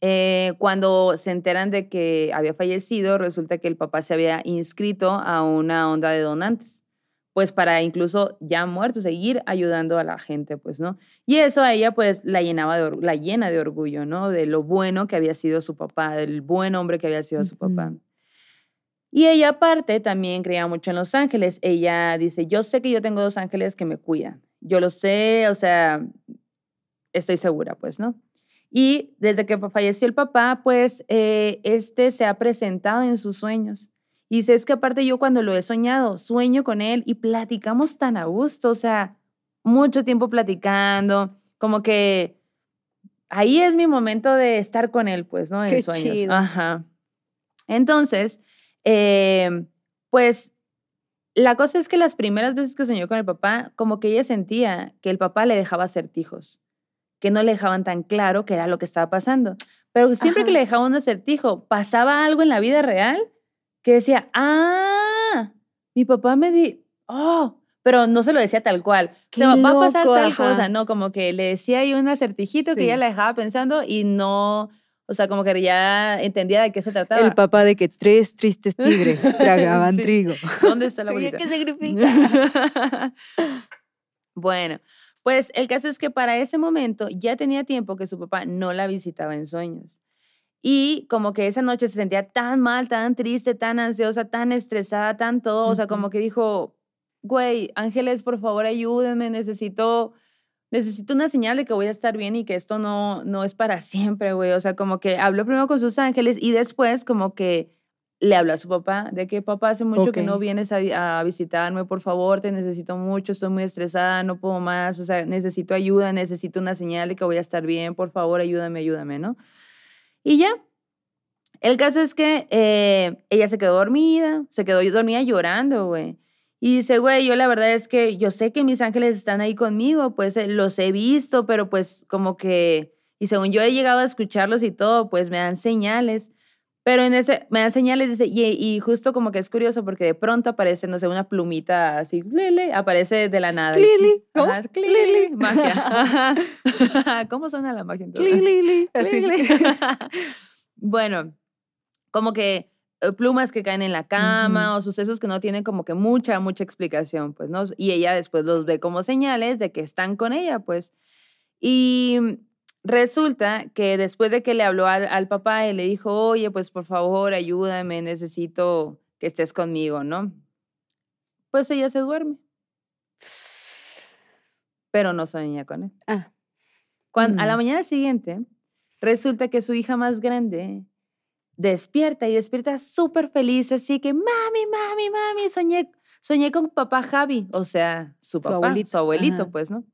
Eh, cuando se enteran de que había fallecido, resulta que el papá se había inscrito a una onda de donantes, pues para incluso ya muerto seguir ayudando a la gente, pues, ¿no? Y eso a ella pues la llenaba de la llena de orgullo, ¿no? De lo bueno que había sido su papá, del buen hombre que había sido su papá. Y ella aparte también creía mucho en los ángeles. Ella dice, yo sé que yo tengo dos ángeles que me cuidan. Yo lo sé, o sea, estoy segura, pues, ¿no? Y desde que falleció el papá, pues, eh, este se ha presentado en sus sueños. Y dice, es que aparte yo cuando lo he soñado, sueño con él y platicamos tan a gusto, o sea, mucho tiempo platicando, como que ahí es mi momento de estar con él, pues, ¿no? En Qué sueños. chido. Ajá. Entonces, eh, pues la cosa es que las primeras veces que soñó con el papá, como que ella sentía que el papá le dejaba acertijos, que no le dejaban tan claro qué era lo que estaba pasando. Pero siempre que le dejaba un acertijo, pasaba algo en la vida real que decía, ah, mi papá me di, oh, pero no se lo decía tal cual. Qué Te va a pasar tal ajá. cosa, no, como que le decía ahí un acertijito que ella la dejaba pensando y no, o sea, como que ya entendía de qué se trataba. El papá de que tres tristes (laughs) tigres tragaban Sí. trigo. ¿Dónde está la bolita? ¿qué significa? (laughs) bueno, pues el caso es que para ese momento ya tenía tiempo que su papá no la visitaba en sueños. Y como que esa noche se sentía tan mal, tan triste, tan ansiosa, tan estresada, tan todo. O sea, como que dijo, güey, ángeles, por favor, ayúdenme, necesito, necesito una señal de que voy a estar bien y que esto no, no es para siempre, güey. O sea, como que habló primero con sus ángeles y después como que le habló a su papá de que papá hace mucho que no vienes a, a visitarme, por favor, te necesito mucho, estoy muy estresada, no puedo más, o sea, necesito ayuda, necesito una señal de que voy a estar bien, por favor, ayúdame, ayúdame, ¿no? Y ya. El caso es que eh, ella se quedó dormida, se quedó dormida llorando, güey. Y dice, güey, yo la verdad es que yo sé que mis ángeles están ahí conmigo, pues eh, los he visto, pero pues como que, y según yo he llegado a escucharlos y todo, pues me dan señales. Pero en ese, me dan señales, dice, y, y justo como que es curioso porque de pronto aparece, no sé, una plumita así, lele, aparece de la nada. magia. (laughs) (laughs) ¿Cómo suena la magia? en todo? Li, li, li, así. (laughs) Bueno, como que eh, plumas que caen en la cama o sucesos que no tienen como que mucha, mucha explicación, pues, ¿no? Y ella después los ve como señales de que están con ella, pues. Y resulta que después de que le habló al, al papá y le dijo, oye, pues por favor, ayúdame, necesito que estés conmigo, ¿no? Pues ella se duerme. Pero no sueña con él. Ah. Cuando, A la Mm. mañana siguiente, resulta que su hija más grande despierta y despierta súper feliz, así que, mami, mami, mami, soñé, soñé con papá Javi, o sea, su papá, su abuelito, abuelito, ajá. pues, ¿no?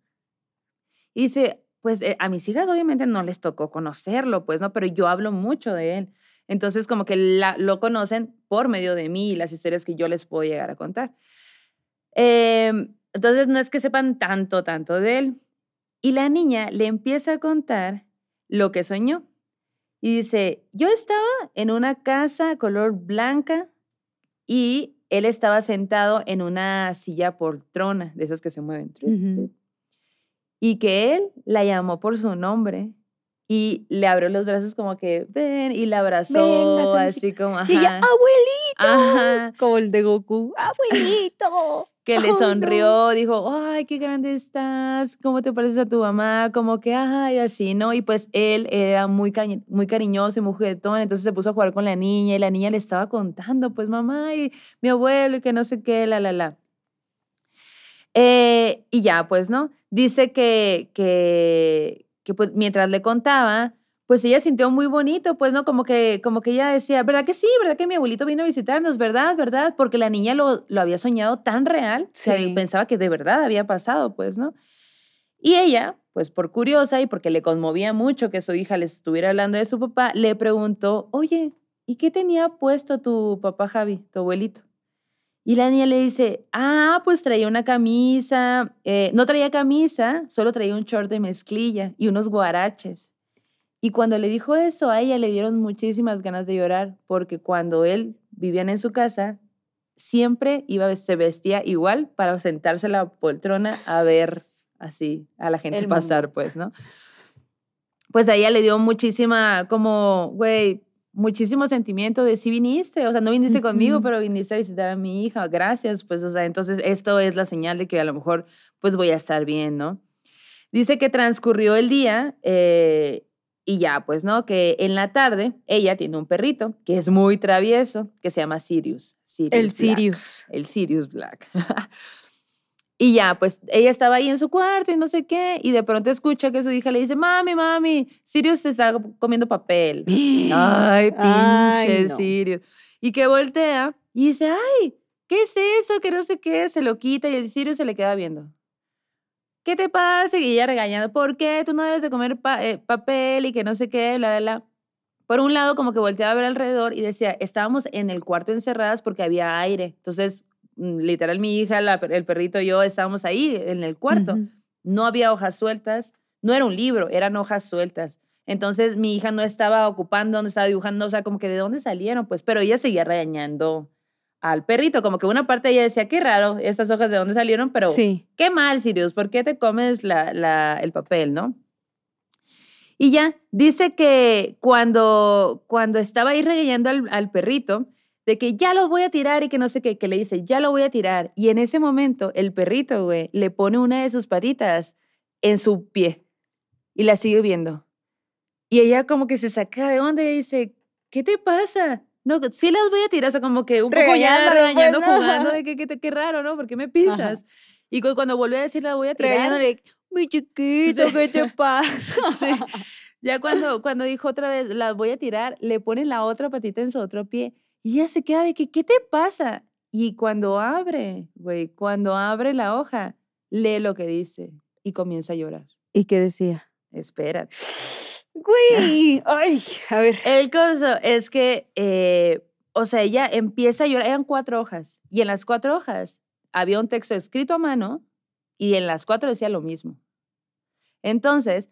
Y dice, pues eh, a mis hijas obviamente no les tocó conocerlo, pues, ¿no? Pero yo hablo mucho de él. Entonces, como que la- lo conocen por medio de mí y las historias que yo les puedo llegar a contar. Em, entonces, no es que sepan tanto, tanto de él. Y la niña le empieza a contar lo que soñó. Y dice, yo estaba en una casa color blanca y él estaba sentado en una silla poltrona, de esas que se mueven. Y que él la llamó por su nombre y le abrió los brazos como que, ven, y la abrazó, Véngase, así como, Y ella, ajá, abuelito. ajá, Como el de Goku. Abuelito. (laughs) que le (laughs) no. sonrió, dijo, ay, qué grande estás, cómo te pareces a tu mamá, como que, ay, así, ¿no? Y pues él era muy, cari- muy cariñoso y muy juguetón, entonces se puso a jugar con la niña y la niña le estaba contando, pues mamá y mi abuelo y que no sé qué, la, la, la. Eh, y ya, pues, ¿no? Dice que, que, que pues mientras le contaba, pues ella sintió muy bonito, pues, ¿no? Como que, como que ella decía, ¿verdad que sí? ¿Verdad que mi abuelito vino a visitarnos? ¿Verdad? ¿Verdad? Porque la niña lo, lo había soñado tan real que Sí. pensaba que de verdad había pasado, pues, ¿no? Y ella, pues por curiosa y porque le conmovía mucho que su hija le estuviera hablando de su papá, le preguntó, oye, ¿y qué tenía puesto tu papá Javi, tu abuelito? Y la niña le dice, ah, pues traía una camisa, eh, no traía camisa, solo traía un short de mezclilla y unos guaraches. Y cuando le dijo eso, a ella le dieron muchísimas ganas de llorar, porque cuando él vivían en su casa, siempre iba, se vestía igual para sentarse en la poltrona a ver así a la gente El pasar, mundo. pues, ¿no? Pues a ella le dio muchísima, como, güey, muchísimo sentimiento de si viniste, o sea, no viniste conmigo, pero viniste a visitar a mi hija, gracias, pues, o sea, entonces esto es la señal de que a lo mejor, pues, voy a estar bien, ¿no? Dice que transcurrió el día eh, y ya, pues, ¿no? Que en la tarde ella tiene un perrito que es muy travieso, que se llama Sirius. Sirius El Black. Sirius. El Sirius Black. (laughs) y ya, pues ella estaba ahí en su cuarto y no sé qué, y de pronto escucha que su hija le dice, mami, mami, Sirius te está comiendo papel. (gasps) Ay, pinche Ay, no. Sirius. Y que voltea y dice, ay, ¿qué es eso? Que no sé qué, se lo quita y el Sirius se le queda viendo. ¿Qué te pasa? Y ella regañando, ¿por qué tú no debes de comer pa- eh, papel y que no sé qué, bla, bla, bla? Por un lado, como que volteaba a ver alrededor y decía, estábamos en el cuarto encerradas porque había aire. Entonces, literal, mi hija, la el perrito y yo estábamos ahí en el cuarto. No había hojas sueltas, no era un libro, eran hojas sueltas. Entonces, mi hija no estaba ocupando, no estaba dibujando, o sea, como que de dónde salieron, pues, pero ella seguía regañando al perrito, como que una parte de ella decía, qué raro, esas hojas de dónde salieron, pero Sí. qué mal, Sirius, ¿por qué te comes la, la- el papel, no? Y ya, dice que cuando, cuando estaba ahí regañando al, al perrito, de que ya lo voy a tirar y que no sé qué, que le dice, ya lo voy a tirar. Y en ese momento, el perrito, güey, le pone una de sus patitas en su pie y la sigue viendo. Y ella como que se saca de onda y dice, ¿qué te pasa? No, sí las voy a tirar, o sea, como que un poco ya pues, regañando, ¿no? jugando, de que, que, qué raro, ¿no? ¿Por qué me pisas? Y cu- cuando vuelve a decir la voy a tirar, Regañándole, mi chiquito. ¿qué te (laughs) pasa? Sí. Ya cuando, cuando dijo otra vez, las voy a tirar, le pone la otra patita en su otro pie y ella se queda de que, ¿qué te pasa? Y cuando abre, güey, cuando abre la hoja, lee lo que dice y comienza a llorar. ¿Y qué decía? Espérate. (gasps) Güey, ay, a ver. El caso es que, eh, o sea, ella empieza a llorar, eran cuatro hojas y en las cuatro hojas había un texto escrito a mano y en las cuatro decía lo mismo. Entonces,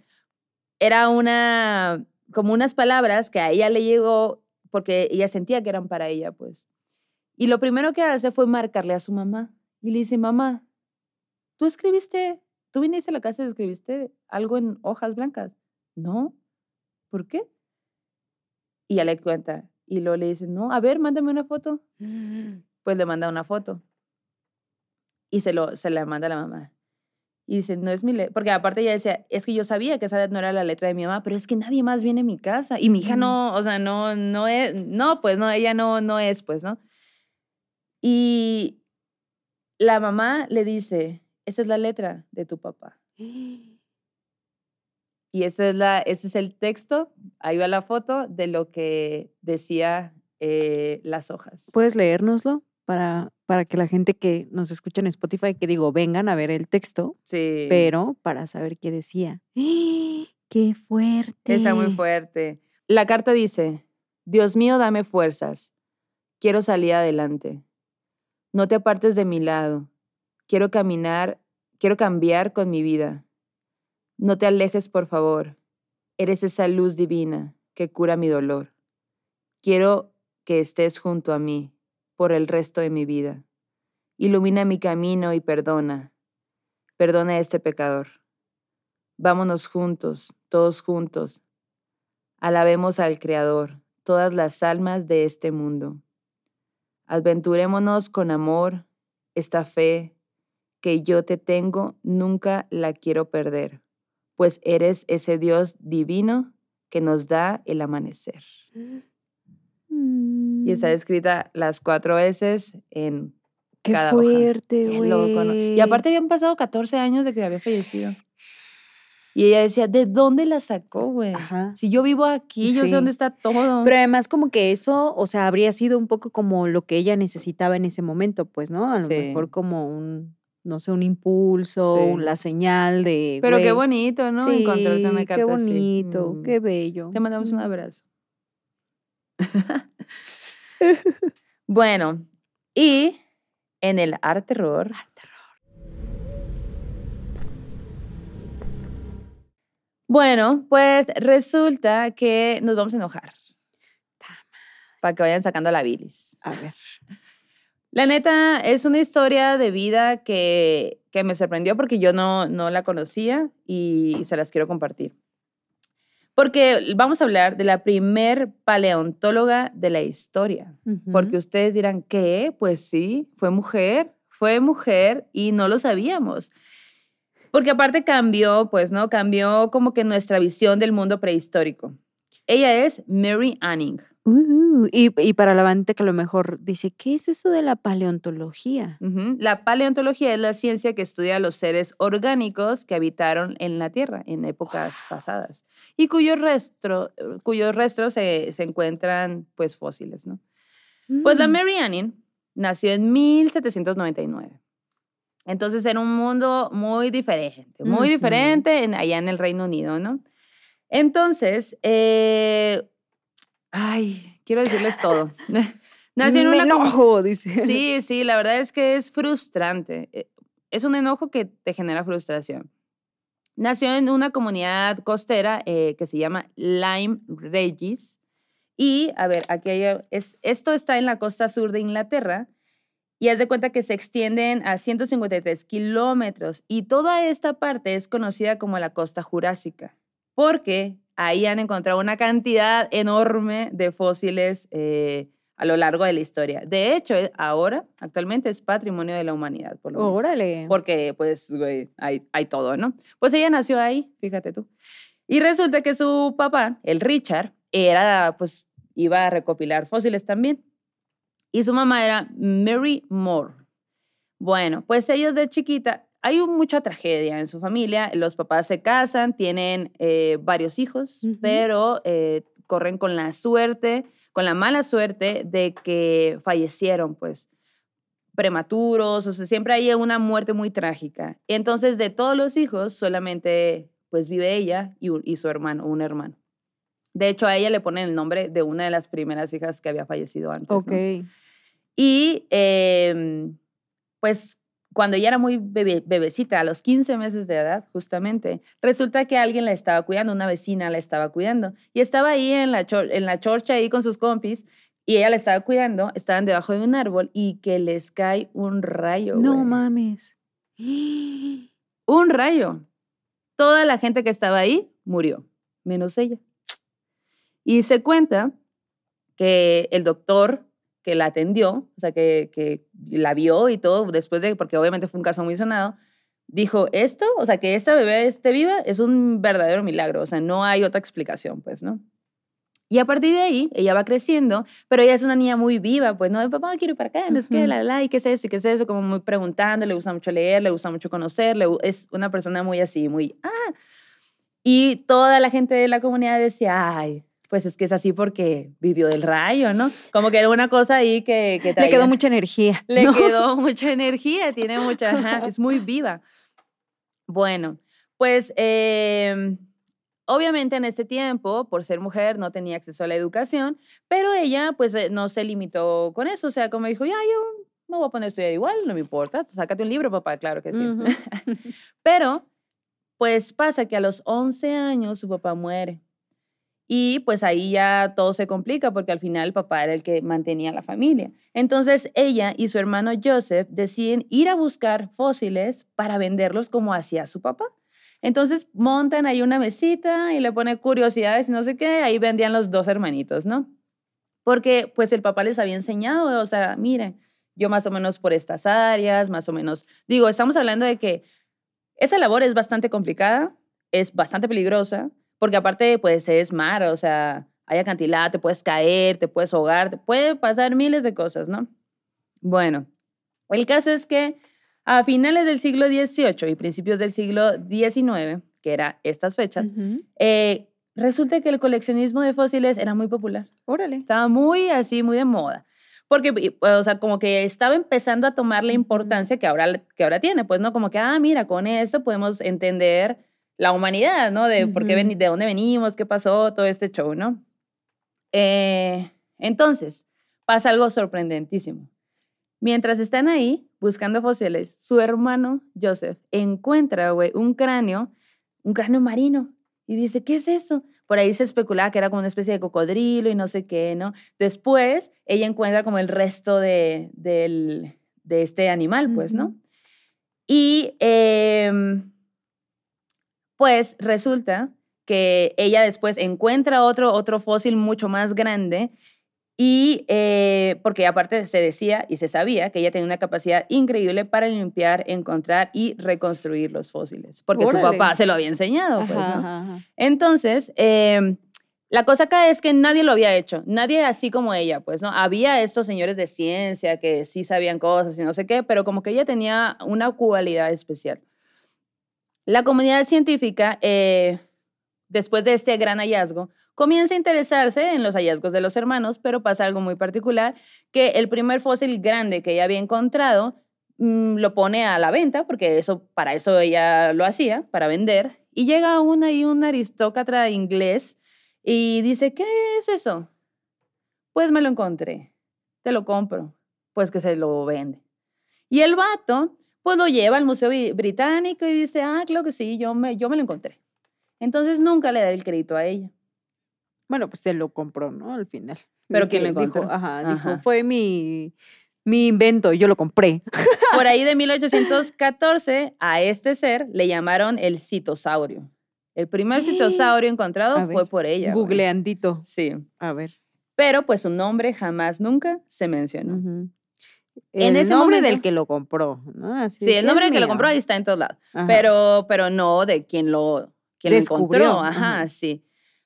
era una, como unas palabras que a ella le llegó porque ella sentía que eran para ella, pues. Y lo primero que hace fue marcarle a su mamá y le dice, mamá, ¿tú escribiste, tú viniste a la casa y escribiste algo en hojas blancas? No, ¿por qué? Y ya le cuenta, Y luego le dice, no, a ver, mándame una foto. Pues le manda una foto. Y se, lo, se la manda a la mamá. Y dice, no es mi letra. Porque aparte ella decía, es que yo sabía que esa no era la letra de mi mamá, pero es que nadie más viene a mi casa. Y mi hija no, o sea, no, no es, no, pues no, ella no, no es, pues, ¿no? Y la mamá le dice, esa es la letra de tu papá. Y ese es, la, ese es el texto, ahí va la foto de lo que decía eh, las hojas. ¿Puedes leérnoslo para, para que la gente que nos escucha en Spotify, que digo, vengan a ver el texto, Sí. pero para saber qué decía? ¡Qué fuerte! Está muy fuerte. La carta dice, Dios mío, dame fuerzas. Quiero salir adelante. No te apartes de mi lado. Quiero caminar, quiero cambiar con mi vida. No te alejes, por favor. Eres esa luz divina que cura mi dolor. Quiero que estés junto a mí por el resto de mi vida. Ilumina mi camino y perdona. Perdona a este pecador. Vámonos juntos, todos juntos. Alabemos al Creador, todas las almas de este mundo. Aventurémonos con amor, esta fe que yo te tengo, nunca la quiero perder, pues eres ese Dios divino que nos da el amanecer. Y está Mm, escrita las cuatro veces en ¡Qué cada hoja. fuerte, Qué güey! loco, ¿no? Y aparte habían pasado 14 años de que había fallecido. Y ella decía, ¿de dónde la sacó, güey? Si yo vivo aquí, yo Sí. sé dónde está todo. Pero además como que eso, o sea, habría sido un poco como lo que ella necesitaba en ese momento, pues, ¿no? A lo Sí. mejor como un, no sé, un impulso, Sí. un- la señal de... Pero qué güey, bonito, ¿no? Sí, Encontrarte una carta qué así. bonito, Mm. qué bello. Te mandamos un Mm. abrazo. (laughs) bueno, y en el art terror. Bueno, pues resulta que nos vamos a enojar. Para que vayan sacando la bilis. A ver. La neta, es una historia de vida que, que me sorprendió porque yo no, no la conocía y se las quiero compartir. Porque vamos a hablar de la primer paleontóloga de la historia. Porque ustedes dirán, ¿qué? Pues sí, fue mujer, fue mujer y no lo sabíamos. Porque aparte cambió, pues, ¿no? Cambió como que nuestra visión del mundo prehistórico. Ella es Mary Anning. Uh, y, y para la banda que a lo mejor dice, ¿qué es eso de la paleontología? La paleontología es la ciencia que estudia los seres orgánicos que habitaron en la Tierra en épocas pasadas y cuyos, restos se, se encuentran pues fósiles, ¿no? Pues la Mm. Mary Anning nació en 1799. Entonces era un mundo muy diferente, muy diferente en- allá en el Reino Unido, ¿no? Entonces, eh, ay, quiero decirles todo. nació en comu- enojo, dice. Sí, sí, la verdad es que es frustrante. eh, Es un enojo que te genera frustración. Nació en una comunidad costera eh, que se llama Lyme Regis. Y, a ver, aquí hay, es, esto está en la costa sur de Inglaterra. Y haz de cuenta que se extienden a 153 kilómetros. Y toda esta parte es conocida como la costa jurásica. Porque ahí han encontrado una cantidad enorme de fósiles eh, a lo largo de la historia. De hecho, eh, ahora, actualmente es patrimonio de la humanidad, por lo menos. Órale. Porque, pues, güey, hay, hay todo, ¿no? Pues ella nació ahí, fíjate tú. Y resulta que su papá, el Richard, era, pues, iba a recopilar fósiles también. Y su mamá era Mary Moore. Bueno, pues ellos de chiquita, hay mucha tragedia en su familia. Los papás se casan, tienen eh, varios hijos, Ujú. pero eh, corren con la suerte, con la mala suerte de que fallecieron, pues prematuros, o sea, siempre hay una muerte muy trágica. Entonces, de todos los hijos, solamente pues vive ella y, y su hermano, un hermano. De hecho, a ella le ponen el nombre de una de las primeras hijas que había fallecido antes. ¿no? ok. Y em, pues cuando ella era muy bebe- bebecita, a los 15 meses de edad, justamente, resulta que alguien la estaba cuidando, una vecina la estaba cuidando. Y estaba ahí en la, chor- en la chorcha, ahí con sus compis, y ella la estaba cuidando, estaban debajo de un árbol y que les cae un rayo. No güey. mames. Un rayo. Toda la gente que estaba ahí murió, menos ella. Y se cuenta que el doctor que la atendió, o sea, que, que la vio y todo, después de, porque obviamente fue un caso muy sonado, dijo, esto, o sea, que esta bebé esté viva es un verdadero milagro, o sea, no hay otra explicación, pues, ¿no? Y a partir de ahí, ella va creciendo, pero ella es una niña muy viva, pues, ¿no? Papá, quiero ir para acá, no es que, la, la, y qué es eso, y qué es eso, como muy preguntando, le gusta mucho leer, le gusta mucho conocer, le, es una persona muy así, muy, ah. Y toda la gente de la comunidad decía, ay, pues es que es así porque vivió del rayo, ¿no? Como que era una cosa ahí que... que le quedó mucha energía. (laughs) Le quedó mucha energía, tiene mucha, ajá, es muy (laughs) viva. Bueno, pues eh, obviamente en ese tiempo, por ser mujer, no tenía acceso a la educación, pero ella pues eh, no se limitó con eso, o sea, como dijo, ya, yo me voy a poner a estudiar igual, no me importa, sácate un libro, papá, claro que sí. (laughs) pero, pues pasa que a los 11 años su papá muere. Y pues ahí ya todo se complica porque al final el papá era el que mantenía la familia. Entonces ella y su hermano Joseph deciden ir a buscar fósiles para venderlos como hacía su papá. Entonces montan ahí una mesita y le pone curiosidades y no sé qué, ahí vendían los dos hermanitos, ¿no? Porque pues el papá les había enseñado, o sea, miren, yo más o menos por estas áreas, más o menos, digo, estamos hablando de que esa labor es bastante complicada, es bastante peligrosa, porque aparte, pues es mar, o sea, hay acantilado, te puedes caer, te puedes ahogar, te puede pasar miles de cosas, ¿no? Bueno, el caso es que a finales del siglo XVIII y principios del siglo XIX, que era estas fechas, eh, resulta que el coleccionismo de fósiles era muy popular. Órale. Estaba muy así, muy de moda. Porque, o sea, como que estaba empezando a tomar la importancia que ahora, que ahora tiene, pues, ¿no? Como que, ah, mira, con esto podemos entender la humanidad, ¿no? De por qué de dónde venimos, qué pasó, todo este show, ¿no? Eh, entonces, pasa algo sorprendentísimo. Mientras están ahí buscando fósiles, su hermano Joseph encuentra, güey, un cráneo, un cráneo marino, y dice, ¿qué es eso? Por ahí se especulaba que era como una especie de cocodrilo y no sé qué, ¿no? Después, ella encuentra como el resto de, de este animal, pues, ¿no? Y eh, pues resulta que ella después encuentra otro, otro fósil mucho más grande y eh, porque aparte se decía y se sabía que ella tenía una capacidad increíble para limpiar, encontrar y reconstruir los fósiles, porque su papá se lo había enseñado. Pues, Entonces, em, la cosa acá es que nadie lo había hecho, nadie así como ella, pues, ¿no? Había estos señores de ciencia que sí sabían cosas y no sé qué, pero como que ella tenía una cualidad especial. La comunidad científica, eh, después de este gran hallazgo, comienza a interesarse en los hallazgos de los hermanos, pero pasa algo muy particular, que el primer fósil grande que ella había encontrado mm, lo pone a la venta, porque eso, para eso ella lo hacía, para vender, y llega una y un aristócrata inglés y dice, ¿qué es eso? Pues me lo encontré, te lo compro, pues que se lo vende. Y el vato pues lo lleva al Museo Británico y dice, ah, claro que sí, yo me, yo me lo encontré. Entonces nunca le da el crédito a ella. Bueno, pues se lo compró, ¿no? Al final. Pero quién lo encontró. Dijo, ajá, dijo, fue mi, mi invento, yo lo compré. (laughs) Por ahí de 1814, a este ser le llamaron el citosaurio. El primer (gasps) citosaurio encontrado fue por ella. Googleandito. Sí. A ver. Pero pues su nombre jamás nunca se mencionó en ese nombre del que lo compró, ¿no? sí, el nombre del que lo compró ahí está en todos lados. Pero, pero no de quien lo, quien lo encontró. Ajá, sí.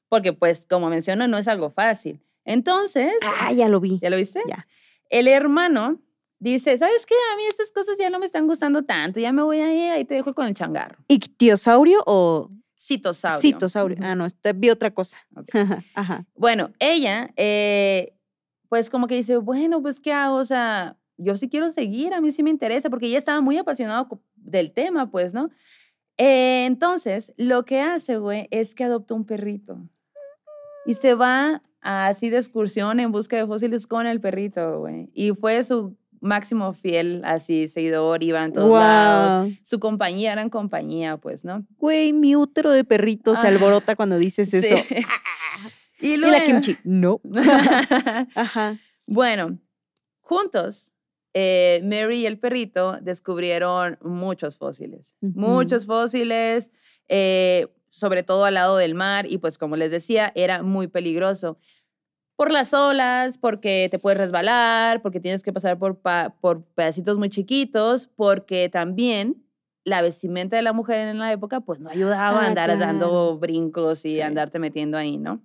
Porque, pues, como menciono, no es algo fácil. Entonces. Ah, ya lo vi. ¿Ya lo viste? Ya. El hermano dice: ¿Sabes qué? A mí estas cosas ya no me están gustando tanto. Ya me voy ahí, ahí te dejo con el changarro. ¿Ictiosaurio o.? Citosaurio. Citosaurio. Ah, no, vi otra cosa. (laughs) Ajá. Bueno, ella, eh, pues, como que dice: Bueno, pues, ¿qué hago? O sea yo sí quiero seguir, a mí sí me interesa, porque ella estaba muy apasionado del tema, pues, ¿no? Eh, entonces, lo que hace, güey, es que adopta un perrito y se va así de excursión en busca de fósiles con el perrito, güey. Y fue su máximo fiel, así, seguidor, iba en todos lados. Su compañía era en compañía, pues, ¿no? Güey, mi útero de perrito se ah, alborota cuando dices eso. (laughs) y, luego... y la kimchi, no. (laughs) Ajá. Bueno, juntos eh, Mary y el perrito descubrieron muchos fósiles, muchos fósiles, eh, sobre todo al lado del mar, y pues como les decía, era muy peligroso. por las olas, porque te puedes resbalar, porque tienes que pasar por, por pedacitos muy chiquitos, porque también la vestimenta de la mujer en la época pues no ayudaba a Ah, andar dando brincos y Sí. andarte metiendo ahí, ¿no?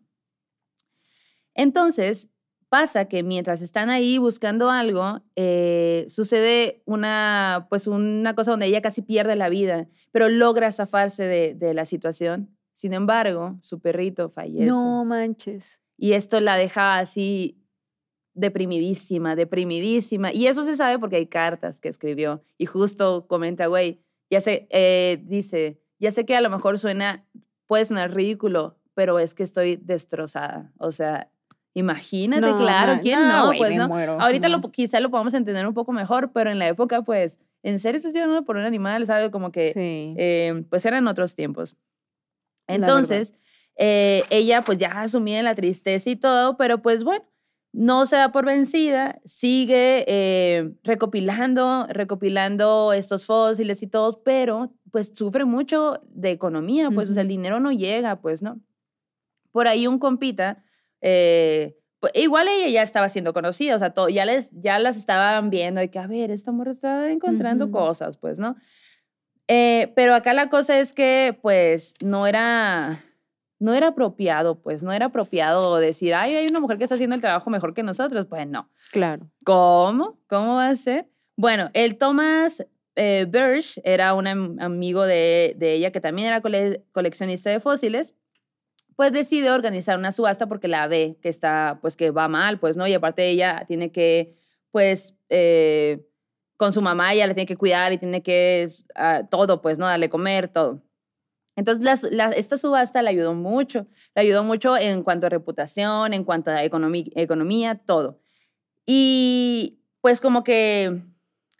Entonces, pasa que mientras están ahí buscando algo, eh, sucede una, pues una cosa donde ella casi pierde la vida, pero logra zafarse de, de la situación. Sin embargo, su perrito fallece. No manches. Y esto la deja así deprimidísima, deprimidísima. Y eso se sabe porque hay cartas que escribió. Y justo comenta, güey, ya sé, eh, dice, ya sé que a lo mejor suena, puede sonar ridículo, pero es que estoy destrozada. O sea, imagínate, No, claro, ma- ¿quién no, no? güey, pues no. muero, Ahorita no. lo, quizá lo podamos entender un poco mejor, pero en la época, pues, en serio se llevando por un animal, ¿sabes? Como que sí. eh, pues eran otros tiempos. Entonces, eh, ella pues ya asumida en la tristeza y todo, pero pues bueno, no se da por vencida, sigue eh, recopilando, recopilando estos fósiles y todo, pero pues sufre mucho de economía, pues o sea, el dinero no llega, pues, ¿no? Por ahí un compita, eh, pues, igual ella ya estaba siendo conocida, o sea, todo, ya, les, ya las estaban viendo de que, a ver, esta morra está encontrando Ujú. cosas, pues, ¿no? Eh, pero acá la cosa es que, pues, no era, no era apropiado, pues, no era apropiado decir, ay, hay una mujer que está haciendo el trabajo mejor que nosotros. Pues no. Claro. ¿Cómo? ¿Cómo va a ser? Bueno, el Thomas eh, Birch era un am- amigo de, de ella que también era cole- coleccionista de fósiles, pues decide organizar una subasta porque la ve que está, pues que va mal, pues, ¿no? Y aparte ella tiene que, pues, eh, con su mamá ella le tiene que cuidar y tiene que, ah, todo, pues, ¿no? Darle comer, todo. Entonces, esta subasta le ayudó mucho, le ayudó mucho en cuanto a reputación, en cuanto a economi- economía, todo. Y pues como que,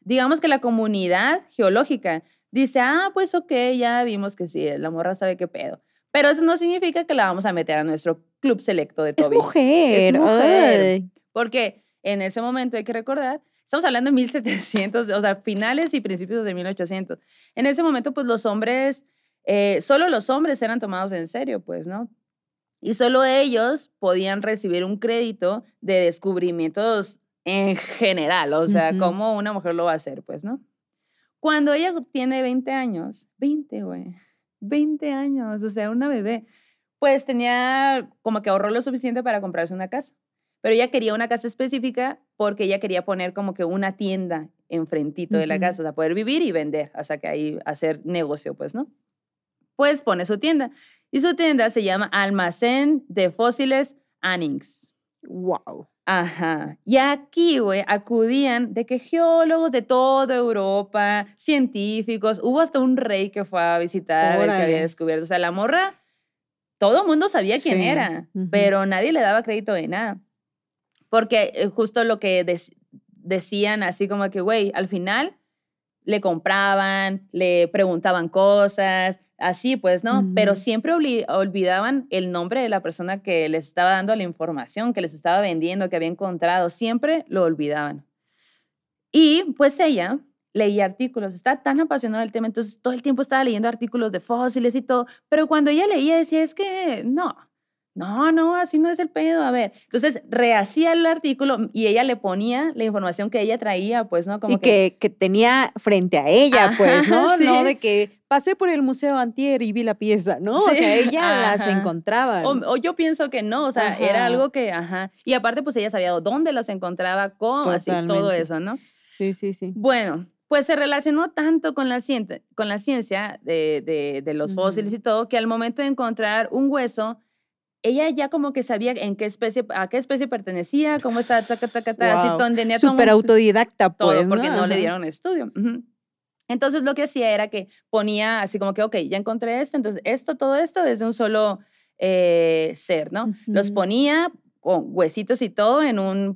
digamos que la comunidad geológica dice, ah, pues ok, ya vimos que sí, la morra sabe qué pedo. Pero eso no significa que la vamos a meter a nuestro club selecto de Es Toby. mujer. mujer. ay. Porque en ese momento hay que recordar, estamos hablando de 1700, o sea, finales y principios de 1800. En ese momento, pues los hombres, eh, solo los hombres eran tomados en serio, pues, ¿no? Y solo ellos podían recibir un crédito de descubrimientos en general, o sea, cómo una mujer lo va a hacer, pues, ¿no? Cuando ella tiene 20 años, 20, güey, 20 años, o sea, una bebé, pues tenía como que ahorró lo suficiente para comprarse una casa. Pero ella quería una casa específica porque ella quería poner como que una tienda enfrentito de la casa, o sea, poder vivir y vender, o sea, que ahí hacer negocio, pues, ¿no? Pues pone su tienda. Y su tienda se llama Almacén de Fósiles Annings. Wow. Ajá. Y aquí, güey, acudían de que geólogos de toda Europa, científicos, hubo hasta un rey que fue a visitar a ver qué había Órale. descubierto. O sea, la morra, todo el mundo sabía quién Sí, era, pero nadie le daba crédito de nada. Porque eh, justo lo que dec- decían así como que, güey, al final le compraban, le preguntaban cosas, así pues, ¿no? Pero siempre olvidaban el nombre de la persona que les estaba dando la información, que les estaba vendiendo, que había encontrado, siempre lo olvidaban. Y pues ella leía artículos, está tan apasionada del tema, entonces todo el tiempo estaba leyendo artículos de fósiles y todo, pero cuando ella leía decía, es que no, no, no, así no es el pedo, a ver. Entonces rehacía el artículo y ella le ponía la información que ella traía, pues, ¿no? Como y que, que tenía frente a ella, pues, (laughs) ¿no? No de que pasé por el museo antier y vi la pieza, ¿no? O sea, ella las encontraba. O, o yo pienso que no, o sea, era algo que, ajá. Y aparte, pues ella sabía dónde las encontraba, cómo, así, todo eso, ¿no? Sí, sí, sí. Bueno, pues se relacionó tanto con la, cien- con la ciencia de, de- de los fósiles y todo, que al momento de encontrar un hueso, ella ya como que sabía en qué especie, a qué especie pertenecía, cómo estaba, taca, taca, taca, así, Wow. ton- tenía todo Súper autodidacta, todo, pues, porque no, le dieron estudio. Entonces lo que hacía era que ponía así como que, ok, ya encontré esto, entonces esto, todo esto es de un solo eh, ser, ¿no? Los ponía con huesitos y todo en una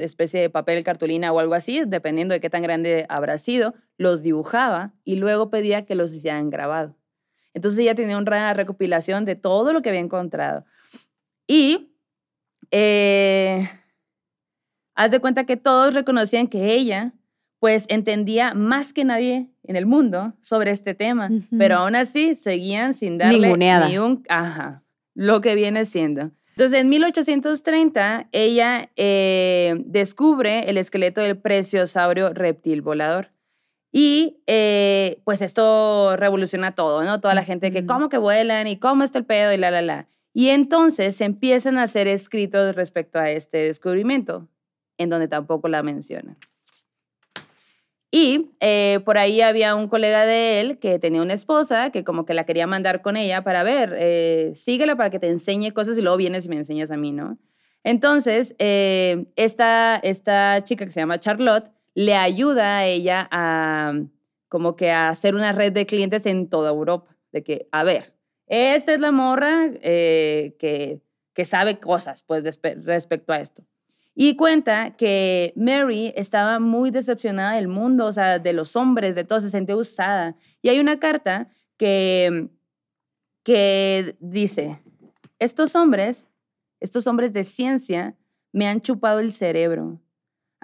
especie de papel cartulina o algo así, dependiendo de qué tan grande habrá sido, los dibujaba y luego pedía que los hicieran grabado. Entonces ella tenía una recopilación de todo lo que había encontrado. Y eh, haz de cuenta que todos reconocían que ella pues entendía más que nadie en el mundo sobre este tema, Ujú. pero aún así seguían sin darle Ninguneada. ni un, ajá, lo que viene siendo. Entonces, en 1830, ella eh, descubre el esqueleto del preciosaurio reptil volador. Y eh, pues esto revoluciona todo, ¿no? Toda la gente que. ¿cómo que vuelan? ¿Y cómo está el pedo? Y la, la, la. Y entonces se empiezan a hacer escritos respecto a este descubrimiento, en donde tampoco la mencionan. Y eh, por ahí había un colega de él que tenía una esposa que como que la quería mandar con ella para ver, eh, síguela para que te enseñe cosas y luego vienes y me enseñas a mí, ¿no? Entonces, eh, esta, esta chica que se llama Charlotte le ayuda a ella a como que a hacer una red de clientes en toda Europa, de que, a ver, esta es la morra eh, que, que sabe cosas, pues, respecto a esto. Y cuenta que Mary estaba muy decepcionada del mundo, o sea, de los hombres, de todo, se sentía usada. Y hay una carta que, que dice, estos hombres, estos hombres de ciencia, me han chupado el cerebro.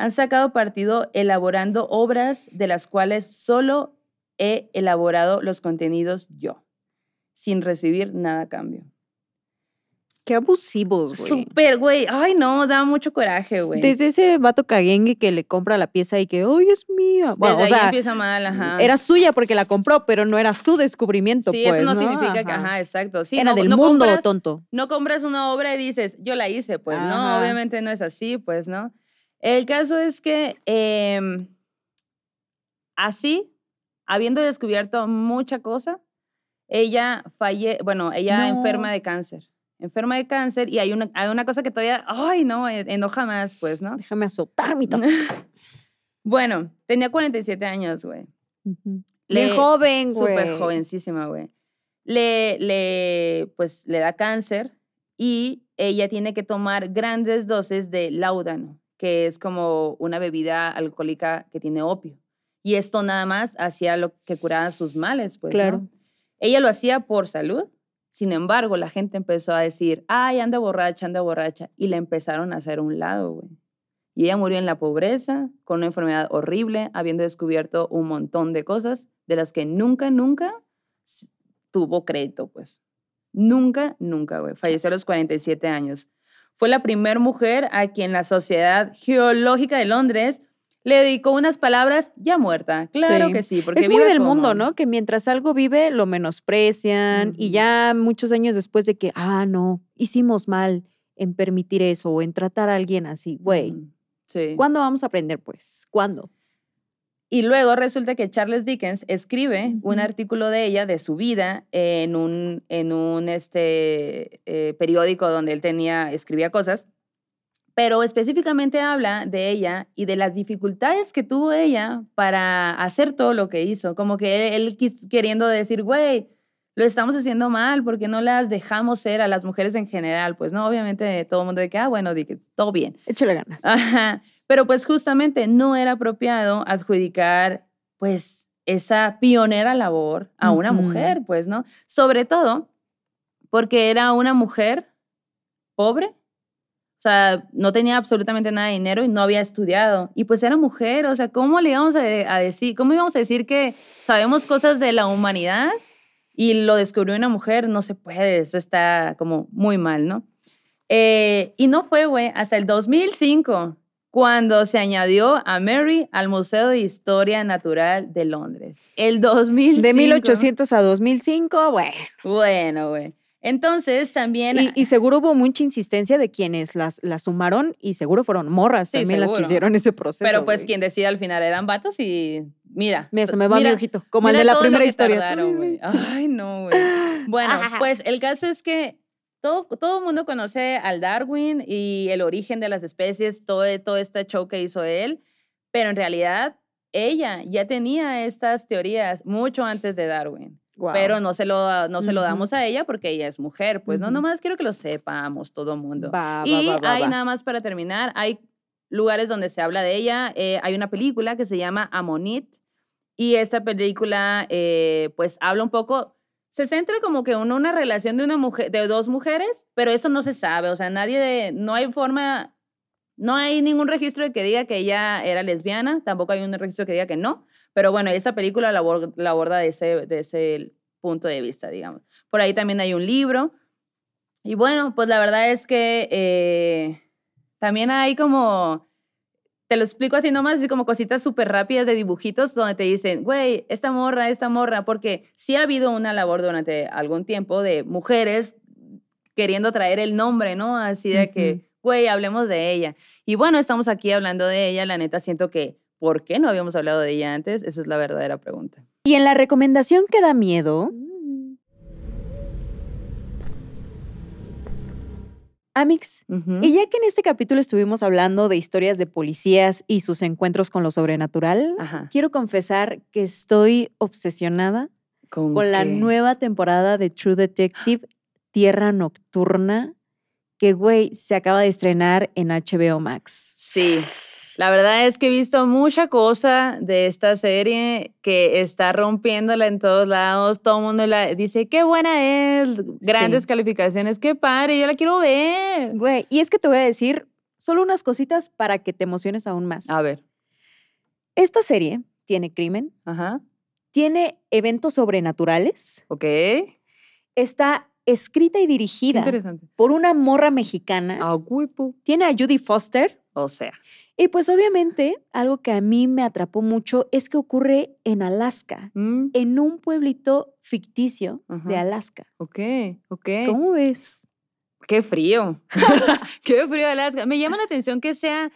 Han sacado partido elaborando obras de las cuales solo he elaborado los contenidos yo, sin recibir nada a cambio. Qué abusivos, güey. Súper, güey. Ay, no, da mucho coraje, güey. Desde ese vato caguengue que le compra la pieza y que, ¡ay, es mía! Bueno, Desde o ahí sea, empieza mal, ajá. era suya porque la compró, pero no era su descubrimiento, sí, pues, eso no, significa que, Ajá. exacto. Sí, era no, del no mundo, compras- tonto. no compras una obra y dices, yo la hice, pues no, obviamente no es así, pues no. El caso es que em, así, habiendo descubierto mucha cosa, ella falle, bueno, ella No. enferma de cáncer, enferma de cáncer y hay una, hay una cosa que todavía, ay no, en- enoja más, pues, ¿no? Déjame azotar mi taza. (laughs) Bueno, tenía 47 años, güey. Bien joven, güey. Súper jovencísima, güey. Le, le, pues, le da cáncer y ella tiene que tomar grandes dosis de laudano, que es como una bebida alcohólica que tiene opio. Y esto nada más hacía lo que curaba sus males, pues. ¿no? Claro. Ella lo hacía por salud. Sin embargo, la gente empezó a decir, ay, anda borracha, anda borracha. Y la empezaron a hacer a un lado, güey. Y ella murió en la pobreza, con una enfermedad horrible, habiendo descubierto un montón de cosas de las que nunca, nunca tuvo crédito, pues. Nunca, nunca, güey. Falleció a los 47 años. Fue la primera mujer a quien la Sociedad Geológica de Londres le dedicó unas palabras ya muerta. Claro Sí. que sí, porque Es muy del como- mundo, ¿no? Que mientras algo vive, lo menosprecian y ya muchos años después de que, ah, no, hicimos mal en permitir eso o en tratar a alguien así, güey. Sí. ¿Cuándo vamos a aprender, pues? ¿Cuándo? Y luego resulta que Charles Dickens escribe un artículo de ella, de su vida, en un, en un este, eh, periódico donde él tenía, escribía cosas, pero específicamente habla de ella y de las dificultades que tuvo ella para hacer todo lo que hizo. Como que él, queriendo decir, güey, lo estamos haciendo mal porque no las dejamos ser a las mujeres en general. Pues no, obviamente todo el mundo de que, ah, bueno, di que todo bien. Échale ganas. Ajá. Pero pues justamente no era apropiado adjudicar pues esa pionera labor a una mujer, pues, ¿no? Sobre todo porque era una mujer pobre, o sea, no tenía absolutamente nada de dinero y no había estudiado. Y pues era mujer, o sea, ¿cómo le íbamos a decir, cómo íbamos a decir que sabemos cosas de la humanidad y lo descubrió una mujer? No se puede, eso está como muy mal, ¿no? Eh, y no fue, güey, hasta el 2005 cuando se añadió a Mary al Museo de Historia Natural de Londres. El 2005. De 1800 a 2005, bueno. Bueno, güey. Entonces también... Y, y seguro hubo mucha insistencia de quienes las, las sumaron y seguro fueron morras Sí, también las que hicieron ese proceso. pero pues quien decide al final eran vatos y mira. Mira, se me va mira- mi ojito, como el de la primera historia. tardaron. (laughs) Ay, no, güey. Bueno, (laughs) pues el caso es que todo, todo el mundo conoce al Darwin y el origen de las especies, todo, todo este show que hizo él, pero en realidad ella ya tenía estas teorías mucho antes de Darwin. Pero no se lo, no se lo damos a ella porque ella es mujer, pues no, Ujú. nomás quiero que lo sepamos todo el mundo. Va, Y va, va, hay nada más para terminar, hay lugares donde se habla de ella. eh, hay una película que se llama Amonit y esta película eh, pues habla un poco, se centra como que en una relación de, una mujer, de dos mujeres, pero eso no se sabe, o sea, nadie de, no hay forma, no hay ningún registro que diga que ella era lesbiana, tampoco hay un registro que diga que no, pero bueno, esta película la, la aborda de ese, de ese punto de vista, digamos. Por ahí también hay un libro Y bueno, pues la verdad es que eh, también hay como, te lo explico así nomás, así como cositas súper rápidas de dibujitos donde te dicen, güey, esta morra, esta morra, porque sí ha habido una labor durante algún tiempo de mujeres queriendo traer el nombre, ¿no? Así de que, güey, hablemos de ella. Y bueno, estamos aquí hablando de ella, la neta siento que, ¿por qué no habíamos hablado de ella antes? Esa es la verdadera pregunta. Y en la recomendación que da miedo, Amix, y ya que en este capítulo estuvimos hablando de historias de policías y sus encuentros con lo sobrenatural, Ajá. quiero confesar que estoy obsesionada con la qué? nueva temporada de True Detective Tierra Nocturna, que, güey, se acaba de estrenar en HBO Max. Sí, la verdad es que he visto mucha cosa de esta serie que está rompiéndola en todos lados. Todo el mundo la dice, qué buena es, grandes Sí. calificaciones, qué padre, yo la quiero ver. Güey, y es que te voy a decir solo unas cositas para que te emociones aún más. A ver, Esta serie tiene crimen, ajá, tiene eventos sobrenaturales, ok. Está escrita y dirigida por una morra mexicana, Ah, tiene a Judy Foster. O sea, Y pues obviamente algo que a mí me atrapó mucho es que ocurre en Alaska, mm, en un pueblito ficticio de. Alaska. ok, ok. ¿Cómo ves? Qué frío. (laughs) (laughs) Qué frío Alaska. Me llama la atención que sea,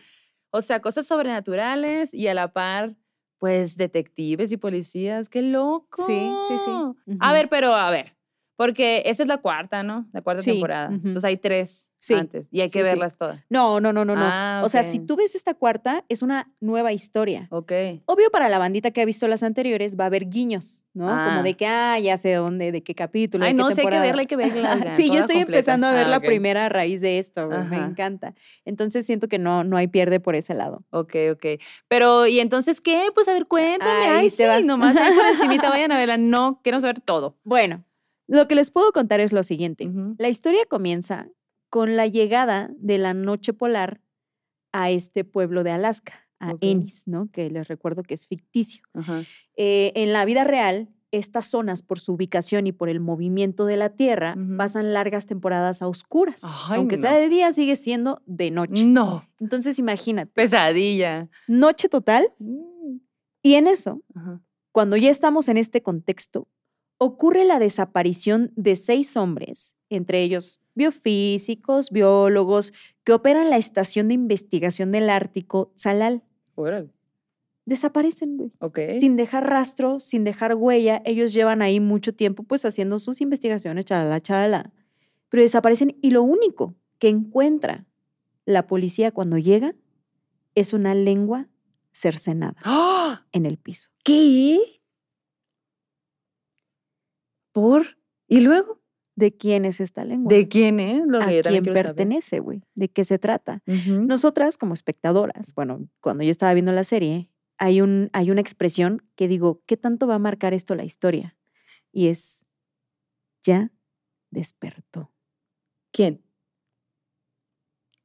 o sea, cosas sobrenaturales y a la par, pues, detectives y policías. Qué loco. Sí, sí, sí. A ver, pero a ver, porque esa es la cuarta, ¿no? La cuarta Sí, temporada. ujú. Entonces hay tres Sí, antes y hay que sí. verlas todas. No, no, no, no, no. Ah, O sea, si tú ves esta cuarta, es una nueva historia. Ok. Obvio, para la bandita que ha visto las anteriores, va a haber guiños, ¿no? Ah. Como de que, ah, ya sé dónde, de qué capítulo. Ay, de qué no, sí hay que verla, hay que verla. (laughs) ya, sí, yo estoy completa. empezando a ver Ah, la primera a raíz de esto, güey, me encanta. Entonces siento que no, no hay pierde por ese lado. Ok, ok. Pero, ¿y entonces qué? Pues a ver, cuéntame. Ay, te sí, va. nomás por (laughs) encimita vayan a verla. No, quiero saber todo. Bueno, lo que les puedo contar es lo siguiente. La historia comienza con la llegada de la noche polar a este pueblo de Alaska, a. Ennis, ¿no? Que les recuerdo que es ficticio. Eh, en la vida real, estas zonas, por su ubicación y por el movimiento de la Tierra, pasan largas temporadas a oscuras. Ay, Aunque sea de día, sigue siendo de noche. No, Entonces, imagínate, pesadilla. noche total. Mm. Y en eso, cuando ya estamos en este contexto, ocurre la desaparición de seis hombres, entre ellos biofísicos, biólogos, que operan la estación de investigación del Ártico, Salal. Órale. Desaparecen, güey. Ok. sin dejar rastro, sin dejar huella. Ellos llevan ahí mucho tiempo pues haciendo sus investigaciones, chalala, chalala. Pero desaparecen y lo único que encuentra la policía cuando llega es una lengua cercenada ¡Ah! en el piso. ¿Qué? ¿Por? ¿Y luego? ¿De quién es esta lengua? ¿De quién es? Lo ¿A yo quién pertenece, güey? ¿De qué se trata? Nosotras como espectadoras, bueno, cuando yo estaba viendo la serie, hay, un, hay una expresión que digo, ¿qué tanto va a marcar esto la historia? Y es, ya despertó. ¿Quién?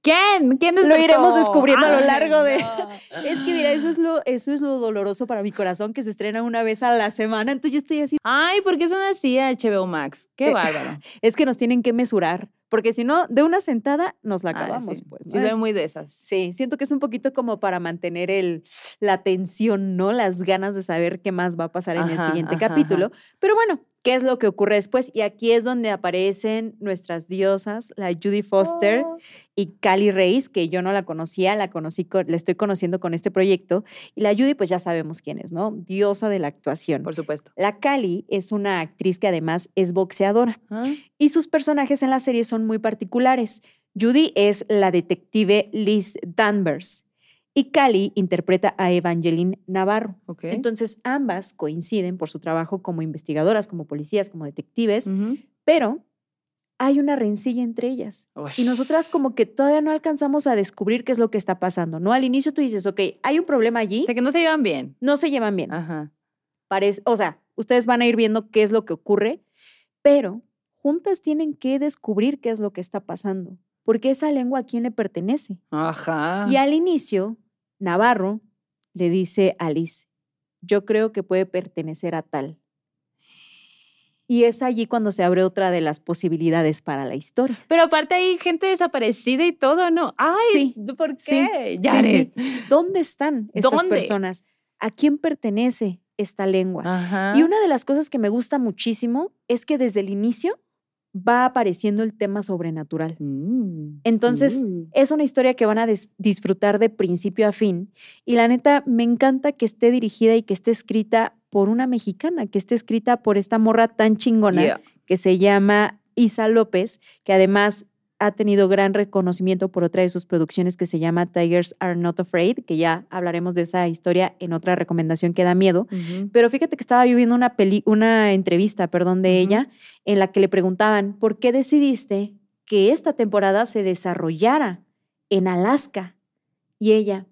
¿Quién? ¿Quién Lo despertó? iremos descubriendo a lo largo de- no. (laughs) Es que mira, eso es lo, eso es lo doloroso para mi corazón que se estrena una vez a la semana. Entonces yo estoy así. Ay, ¿por qué son así HBO Max? Qué Eh, bárbaro. (laughs) Es que nos tienen que mesurar, porque si no, de una sentada nos la Ah, acabamos, sí. pues. Sí, ¿no? soy Es- muy de esas. Sí, siento que es un poquito como para mantener el, la tensión, ¿no? Las ganas de saber qué más va a pasar en el siguiente ajá, capítulo. Pero bueno, ¿qué es lo que ocurre después? Y aquí es donde aparecen nuestras diosas, la Judy Foster Oh. y Cali Reis, que yo no la conocía, la conocí, con- la estoy conociendo con este proyecto. Y la Judy, pues ya sabemos quién es, ¿no? Diosa de la actuación. Por supuesto. La Cali es una actriz que además es boxeadora Ah, y sus personajes en la serie son muy particulares. Judy es la detective Liz Danvers y Cali interpreta a Evangeline Navarro. Entonces ambas coinciden por su trabajo como investigadoras, como policías, como detectives, pero hay una rencilla entre ellas. Uy. Y nosotras como que todavía no alcanzamos a descubrir qué es lo que está pasando, ¿no? Al inicio tú dices, ok, hay un problema allí, O sea, que no se llevan bien. no se llevan bien. Ajá. Parece, o sea, ustedes van a ir viendo qué es lo que ocurre, pero juntas tienen que descubrir qué es lo que está pasando, porque esa lengua a quién le pertenece. Ajá. Y al inicio, Navarro le dice a Alice, yo creo que puede pertenecer a tal. Y es allí cuando se abre otra de las posibilidades para la historia. Pero aparte hay gente desaparecida y todo, ¿no? Ay, Sí, ¿por qué? Sí, Jared. sí. ¿Dónde están estas ¿Dónde? personas? ¿A quién pertenece esta lengua? Ajá. Y una de las cosas que me gusta muchísimo es que desde el inicio va apareciendo el tema sobrenatural. Mm. Entonces, Mm. Es una historia que van a disfrutar de principio a fin. Y la neta, me encanta que esté dirigida y que esté escrita por una mexicana, que esté escrita por esta morra tan chingona Yeah. que se llama Isa López, que además ha tenido gran reconocimiento por otra de sus producciones que se llama Tigers Are Not Afraid, que ya hablaremos de esa historia en otra recomendación que da miedo. Pero fíjate que estaba yo viendo una, peli una entrevista, perdón, de ella, en la que le preguntaban, ¿por qué decidiste que esta temporada se desarrollara en Alaska? Y ella,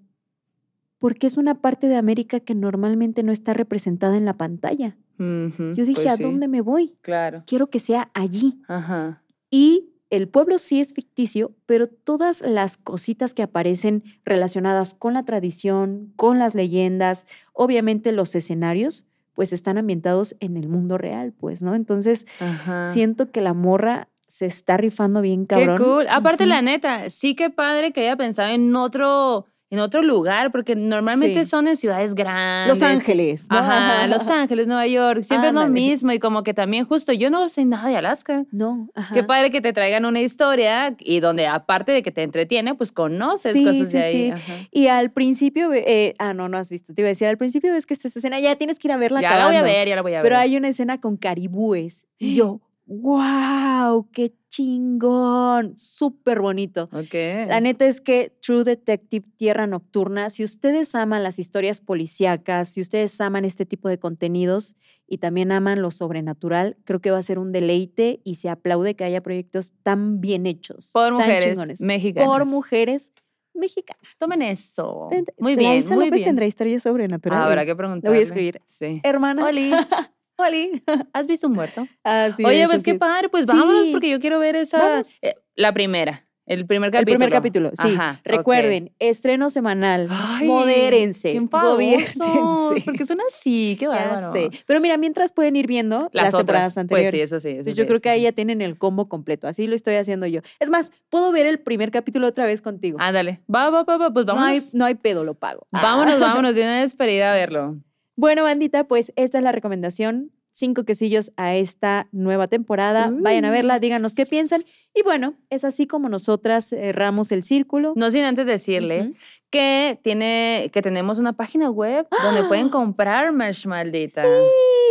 porque es una parte de América que normalmente no está representada en la pantalla. Yo dije, pues ¿a sí, dónde me voy? Claro. Quiero que sea allí. Ajá. Y el pueblo sí es ficticio, pero todas las cositas que aparecen relacionadas con la tradición, con las leyendas, obviamente los escenarios, pues están ambientados en el mundo real, pues, ¿no? Entonces, Ajá. siento que la morra se está rifando bien Qué cabrón. cool. Aparte, la neta, sí que padre que haya pensado en otro, en otro lugar, porque normalmente Sí. son en ciudades grandes. Los Ángeles. ¿no? Ajá, (laughs) Los Ángeles, Nueva York. Siempre es lo mismo. Y como que también, justo, yo no sé nada de Alaska. No, ajá. Qué padre que te traigan una historia y donde, aparte de que te entretiene, pues conoces Sí, cosas sí, de ahí. sí. Ajá. Y al principio, eh, ah, no, no has visto, te iba a decir, al principio ves que esta escena, ya tienes que ir a verla Ya la voy a ver, ya la voy a ver. Pero hay una escena con caribúes. Y (gasps) yo, wow, qué chingón, súper bonito. Ok. La neta es que True Detective Tierra Nocturna, si ustedes aman las historias policíacas, si ustedes aman este tipo de contenidos y también aman lo sobrenatural, creo que va a ser un deleite y se aplaude que haya proyectos tan bien hechos, Por tan mujeres chingones, mexicanas. por mujeres mexicanas. Tomen eso. Muy bien, Isa muy López bien. tendrá historias sobrenaturales. Habrá que Le preguntarle. voy a escribir. Sí. Hermana. Oli, (laughs) Oli. (laughs) ¿has visto un muerto? Así Oye, es, pues qué es. padre, pues vámonos porque yo quiero ver esa. Vamos. eh, la primera, el primer El capítulo. primer capítulo, sí. Ajá. Recuerden, estreno semanal. Ay, modérense. Qué (laughs) porque son así, qué bárbaro. sé. Pero mira, mientras pueden ir viendo las, Las, temporadas otras. anteriores. Pues sí, eso sí. eso Entonces, sí, yo creo que ahí ya tienen el combo completo. Así lo estoy haciendo yo. Es más, puedo ver el primer capítulo otra vez contigo. Ándale. Va, va, va, va, pues no, hay, vámonos. no hay pedo, lo pago. Ah. Vámonos, vámonos de una vez para ir a verlo. Bueno, bandita, pues esta es la recomendación. Cinco quesillos a esta nueva temporada. Vayan a verla, díganos qué piensan. Y bueno, es así como nosotras cerramos el círculo. No sin antes decirle. Que, tiene, que tenemos una página web donde pueden comprar merch maldita.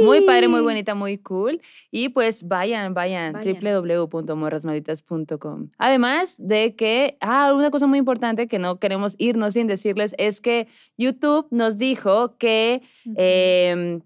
Muy padre, muy bonita, muy cool. Y pues vayan, vayan, Vayan. www.morrasmalditas.com. Además de que, ah, una cosa muy importante que no queremos irnos sin decirles es que YouTube nos dijo que eh,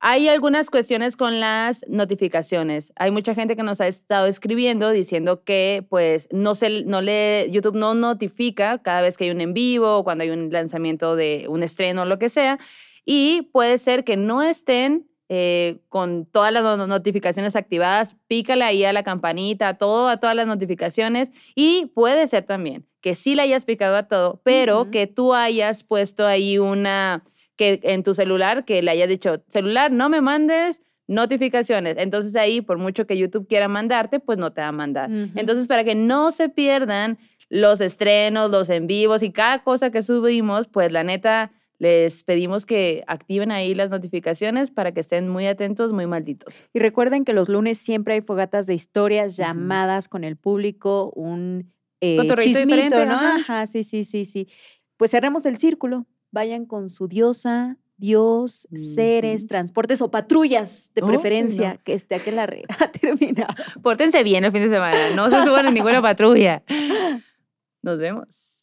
hay algunas cuestiones con las notificaciones. Hay mucha gente que nos ha estado escribiendo diciendo que pues no se no le YouTube no notifica cada vez que hay un en vivo o cuando hay un lanzamiento de un estreno o lo que sea y puede ser que no estén eh, con todas las no- notificaciones activadas, pícale ahí a la campanita, a todo, a todas las notificaciones y puede ser también que sí le hayas picado a todo, pero Ujú. que tú hayas puesto ahí una que en tu celular que le hayas dicho, celular, no me mandes notificaciones. Entonces ahí, por mucho que YouTube quiera mandarte, pues no te va a mandar. Entonces, para que no se pierdan los estrenos, los en vivos y cada cosa que subimos, pues la neta, les pedimos que activen ahí las notificaciones para que estén muy atentos, muy malditos. Y recuerden que los lunes siempre hay fogatas de historias, llamadas con el público, un eh, chismito, ¿no? ajá. Ajá, sí, sí, sí, sí. Pues cerremos el círculo. Vayan con su diosa, Dios, seres, transportes o patrullas de preferencia, no. que esté aquí la re (laughs) ha terminado. Pórtense bien el fin de semana, no se suban en ninguna patrulla. Nos vemos.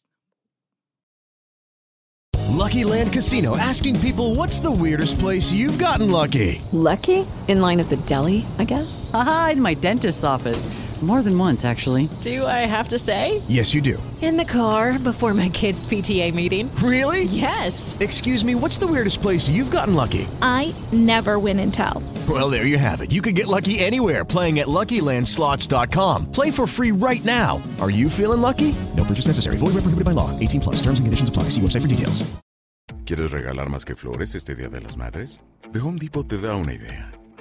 Lucky Land Casino asking people what's the weirdest place you've gotten lucky? Lucky? In line at the deli, I guess? Aha, in my dentist's office. More than once, actually. Do I have to say? Yes, you do. In the car before my kids' PTA meeting. Really? Yes. Excuse me, what's the weirdest place you've gotten lucky? I never win and tell. Well, there you have it. You can get lucky anywhere playing at LuckyLandSlots.com. Play for free right now. Are you feeling lucky? No purchase necessary. Void where prohibited by law. 18 plus. Terms and conditions apply. See website for details. ¿Quieres regalar más que flores este Día de las Madres? The Home Depot te da una idea.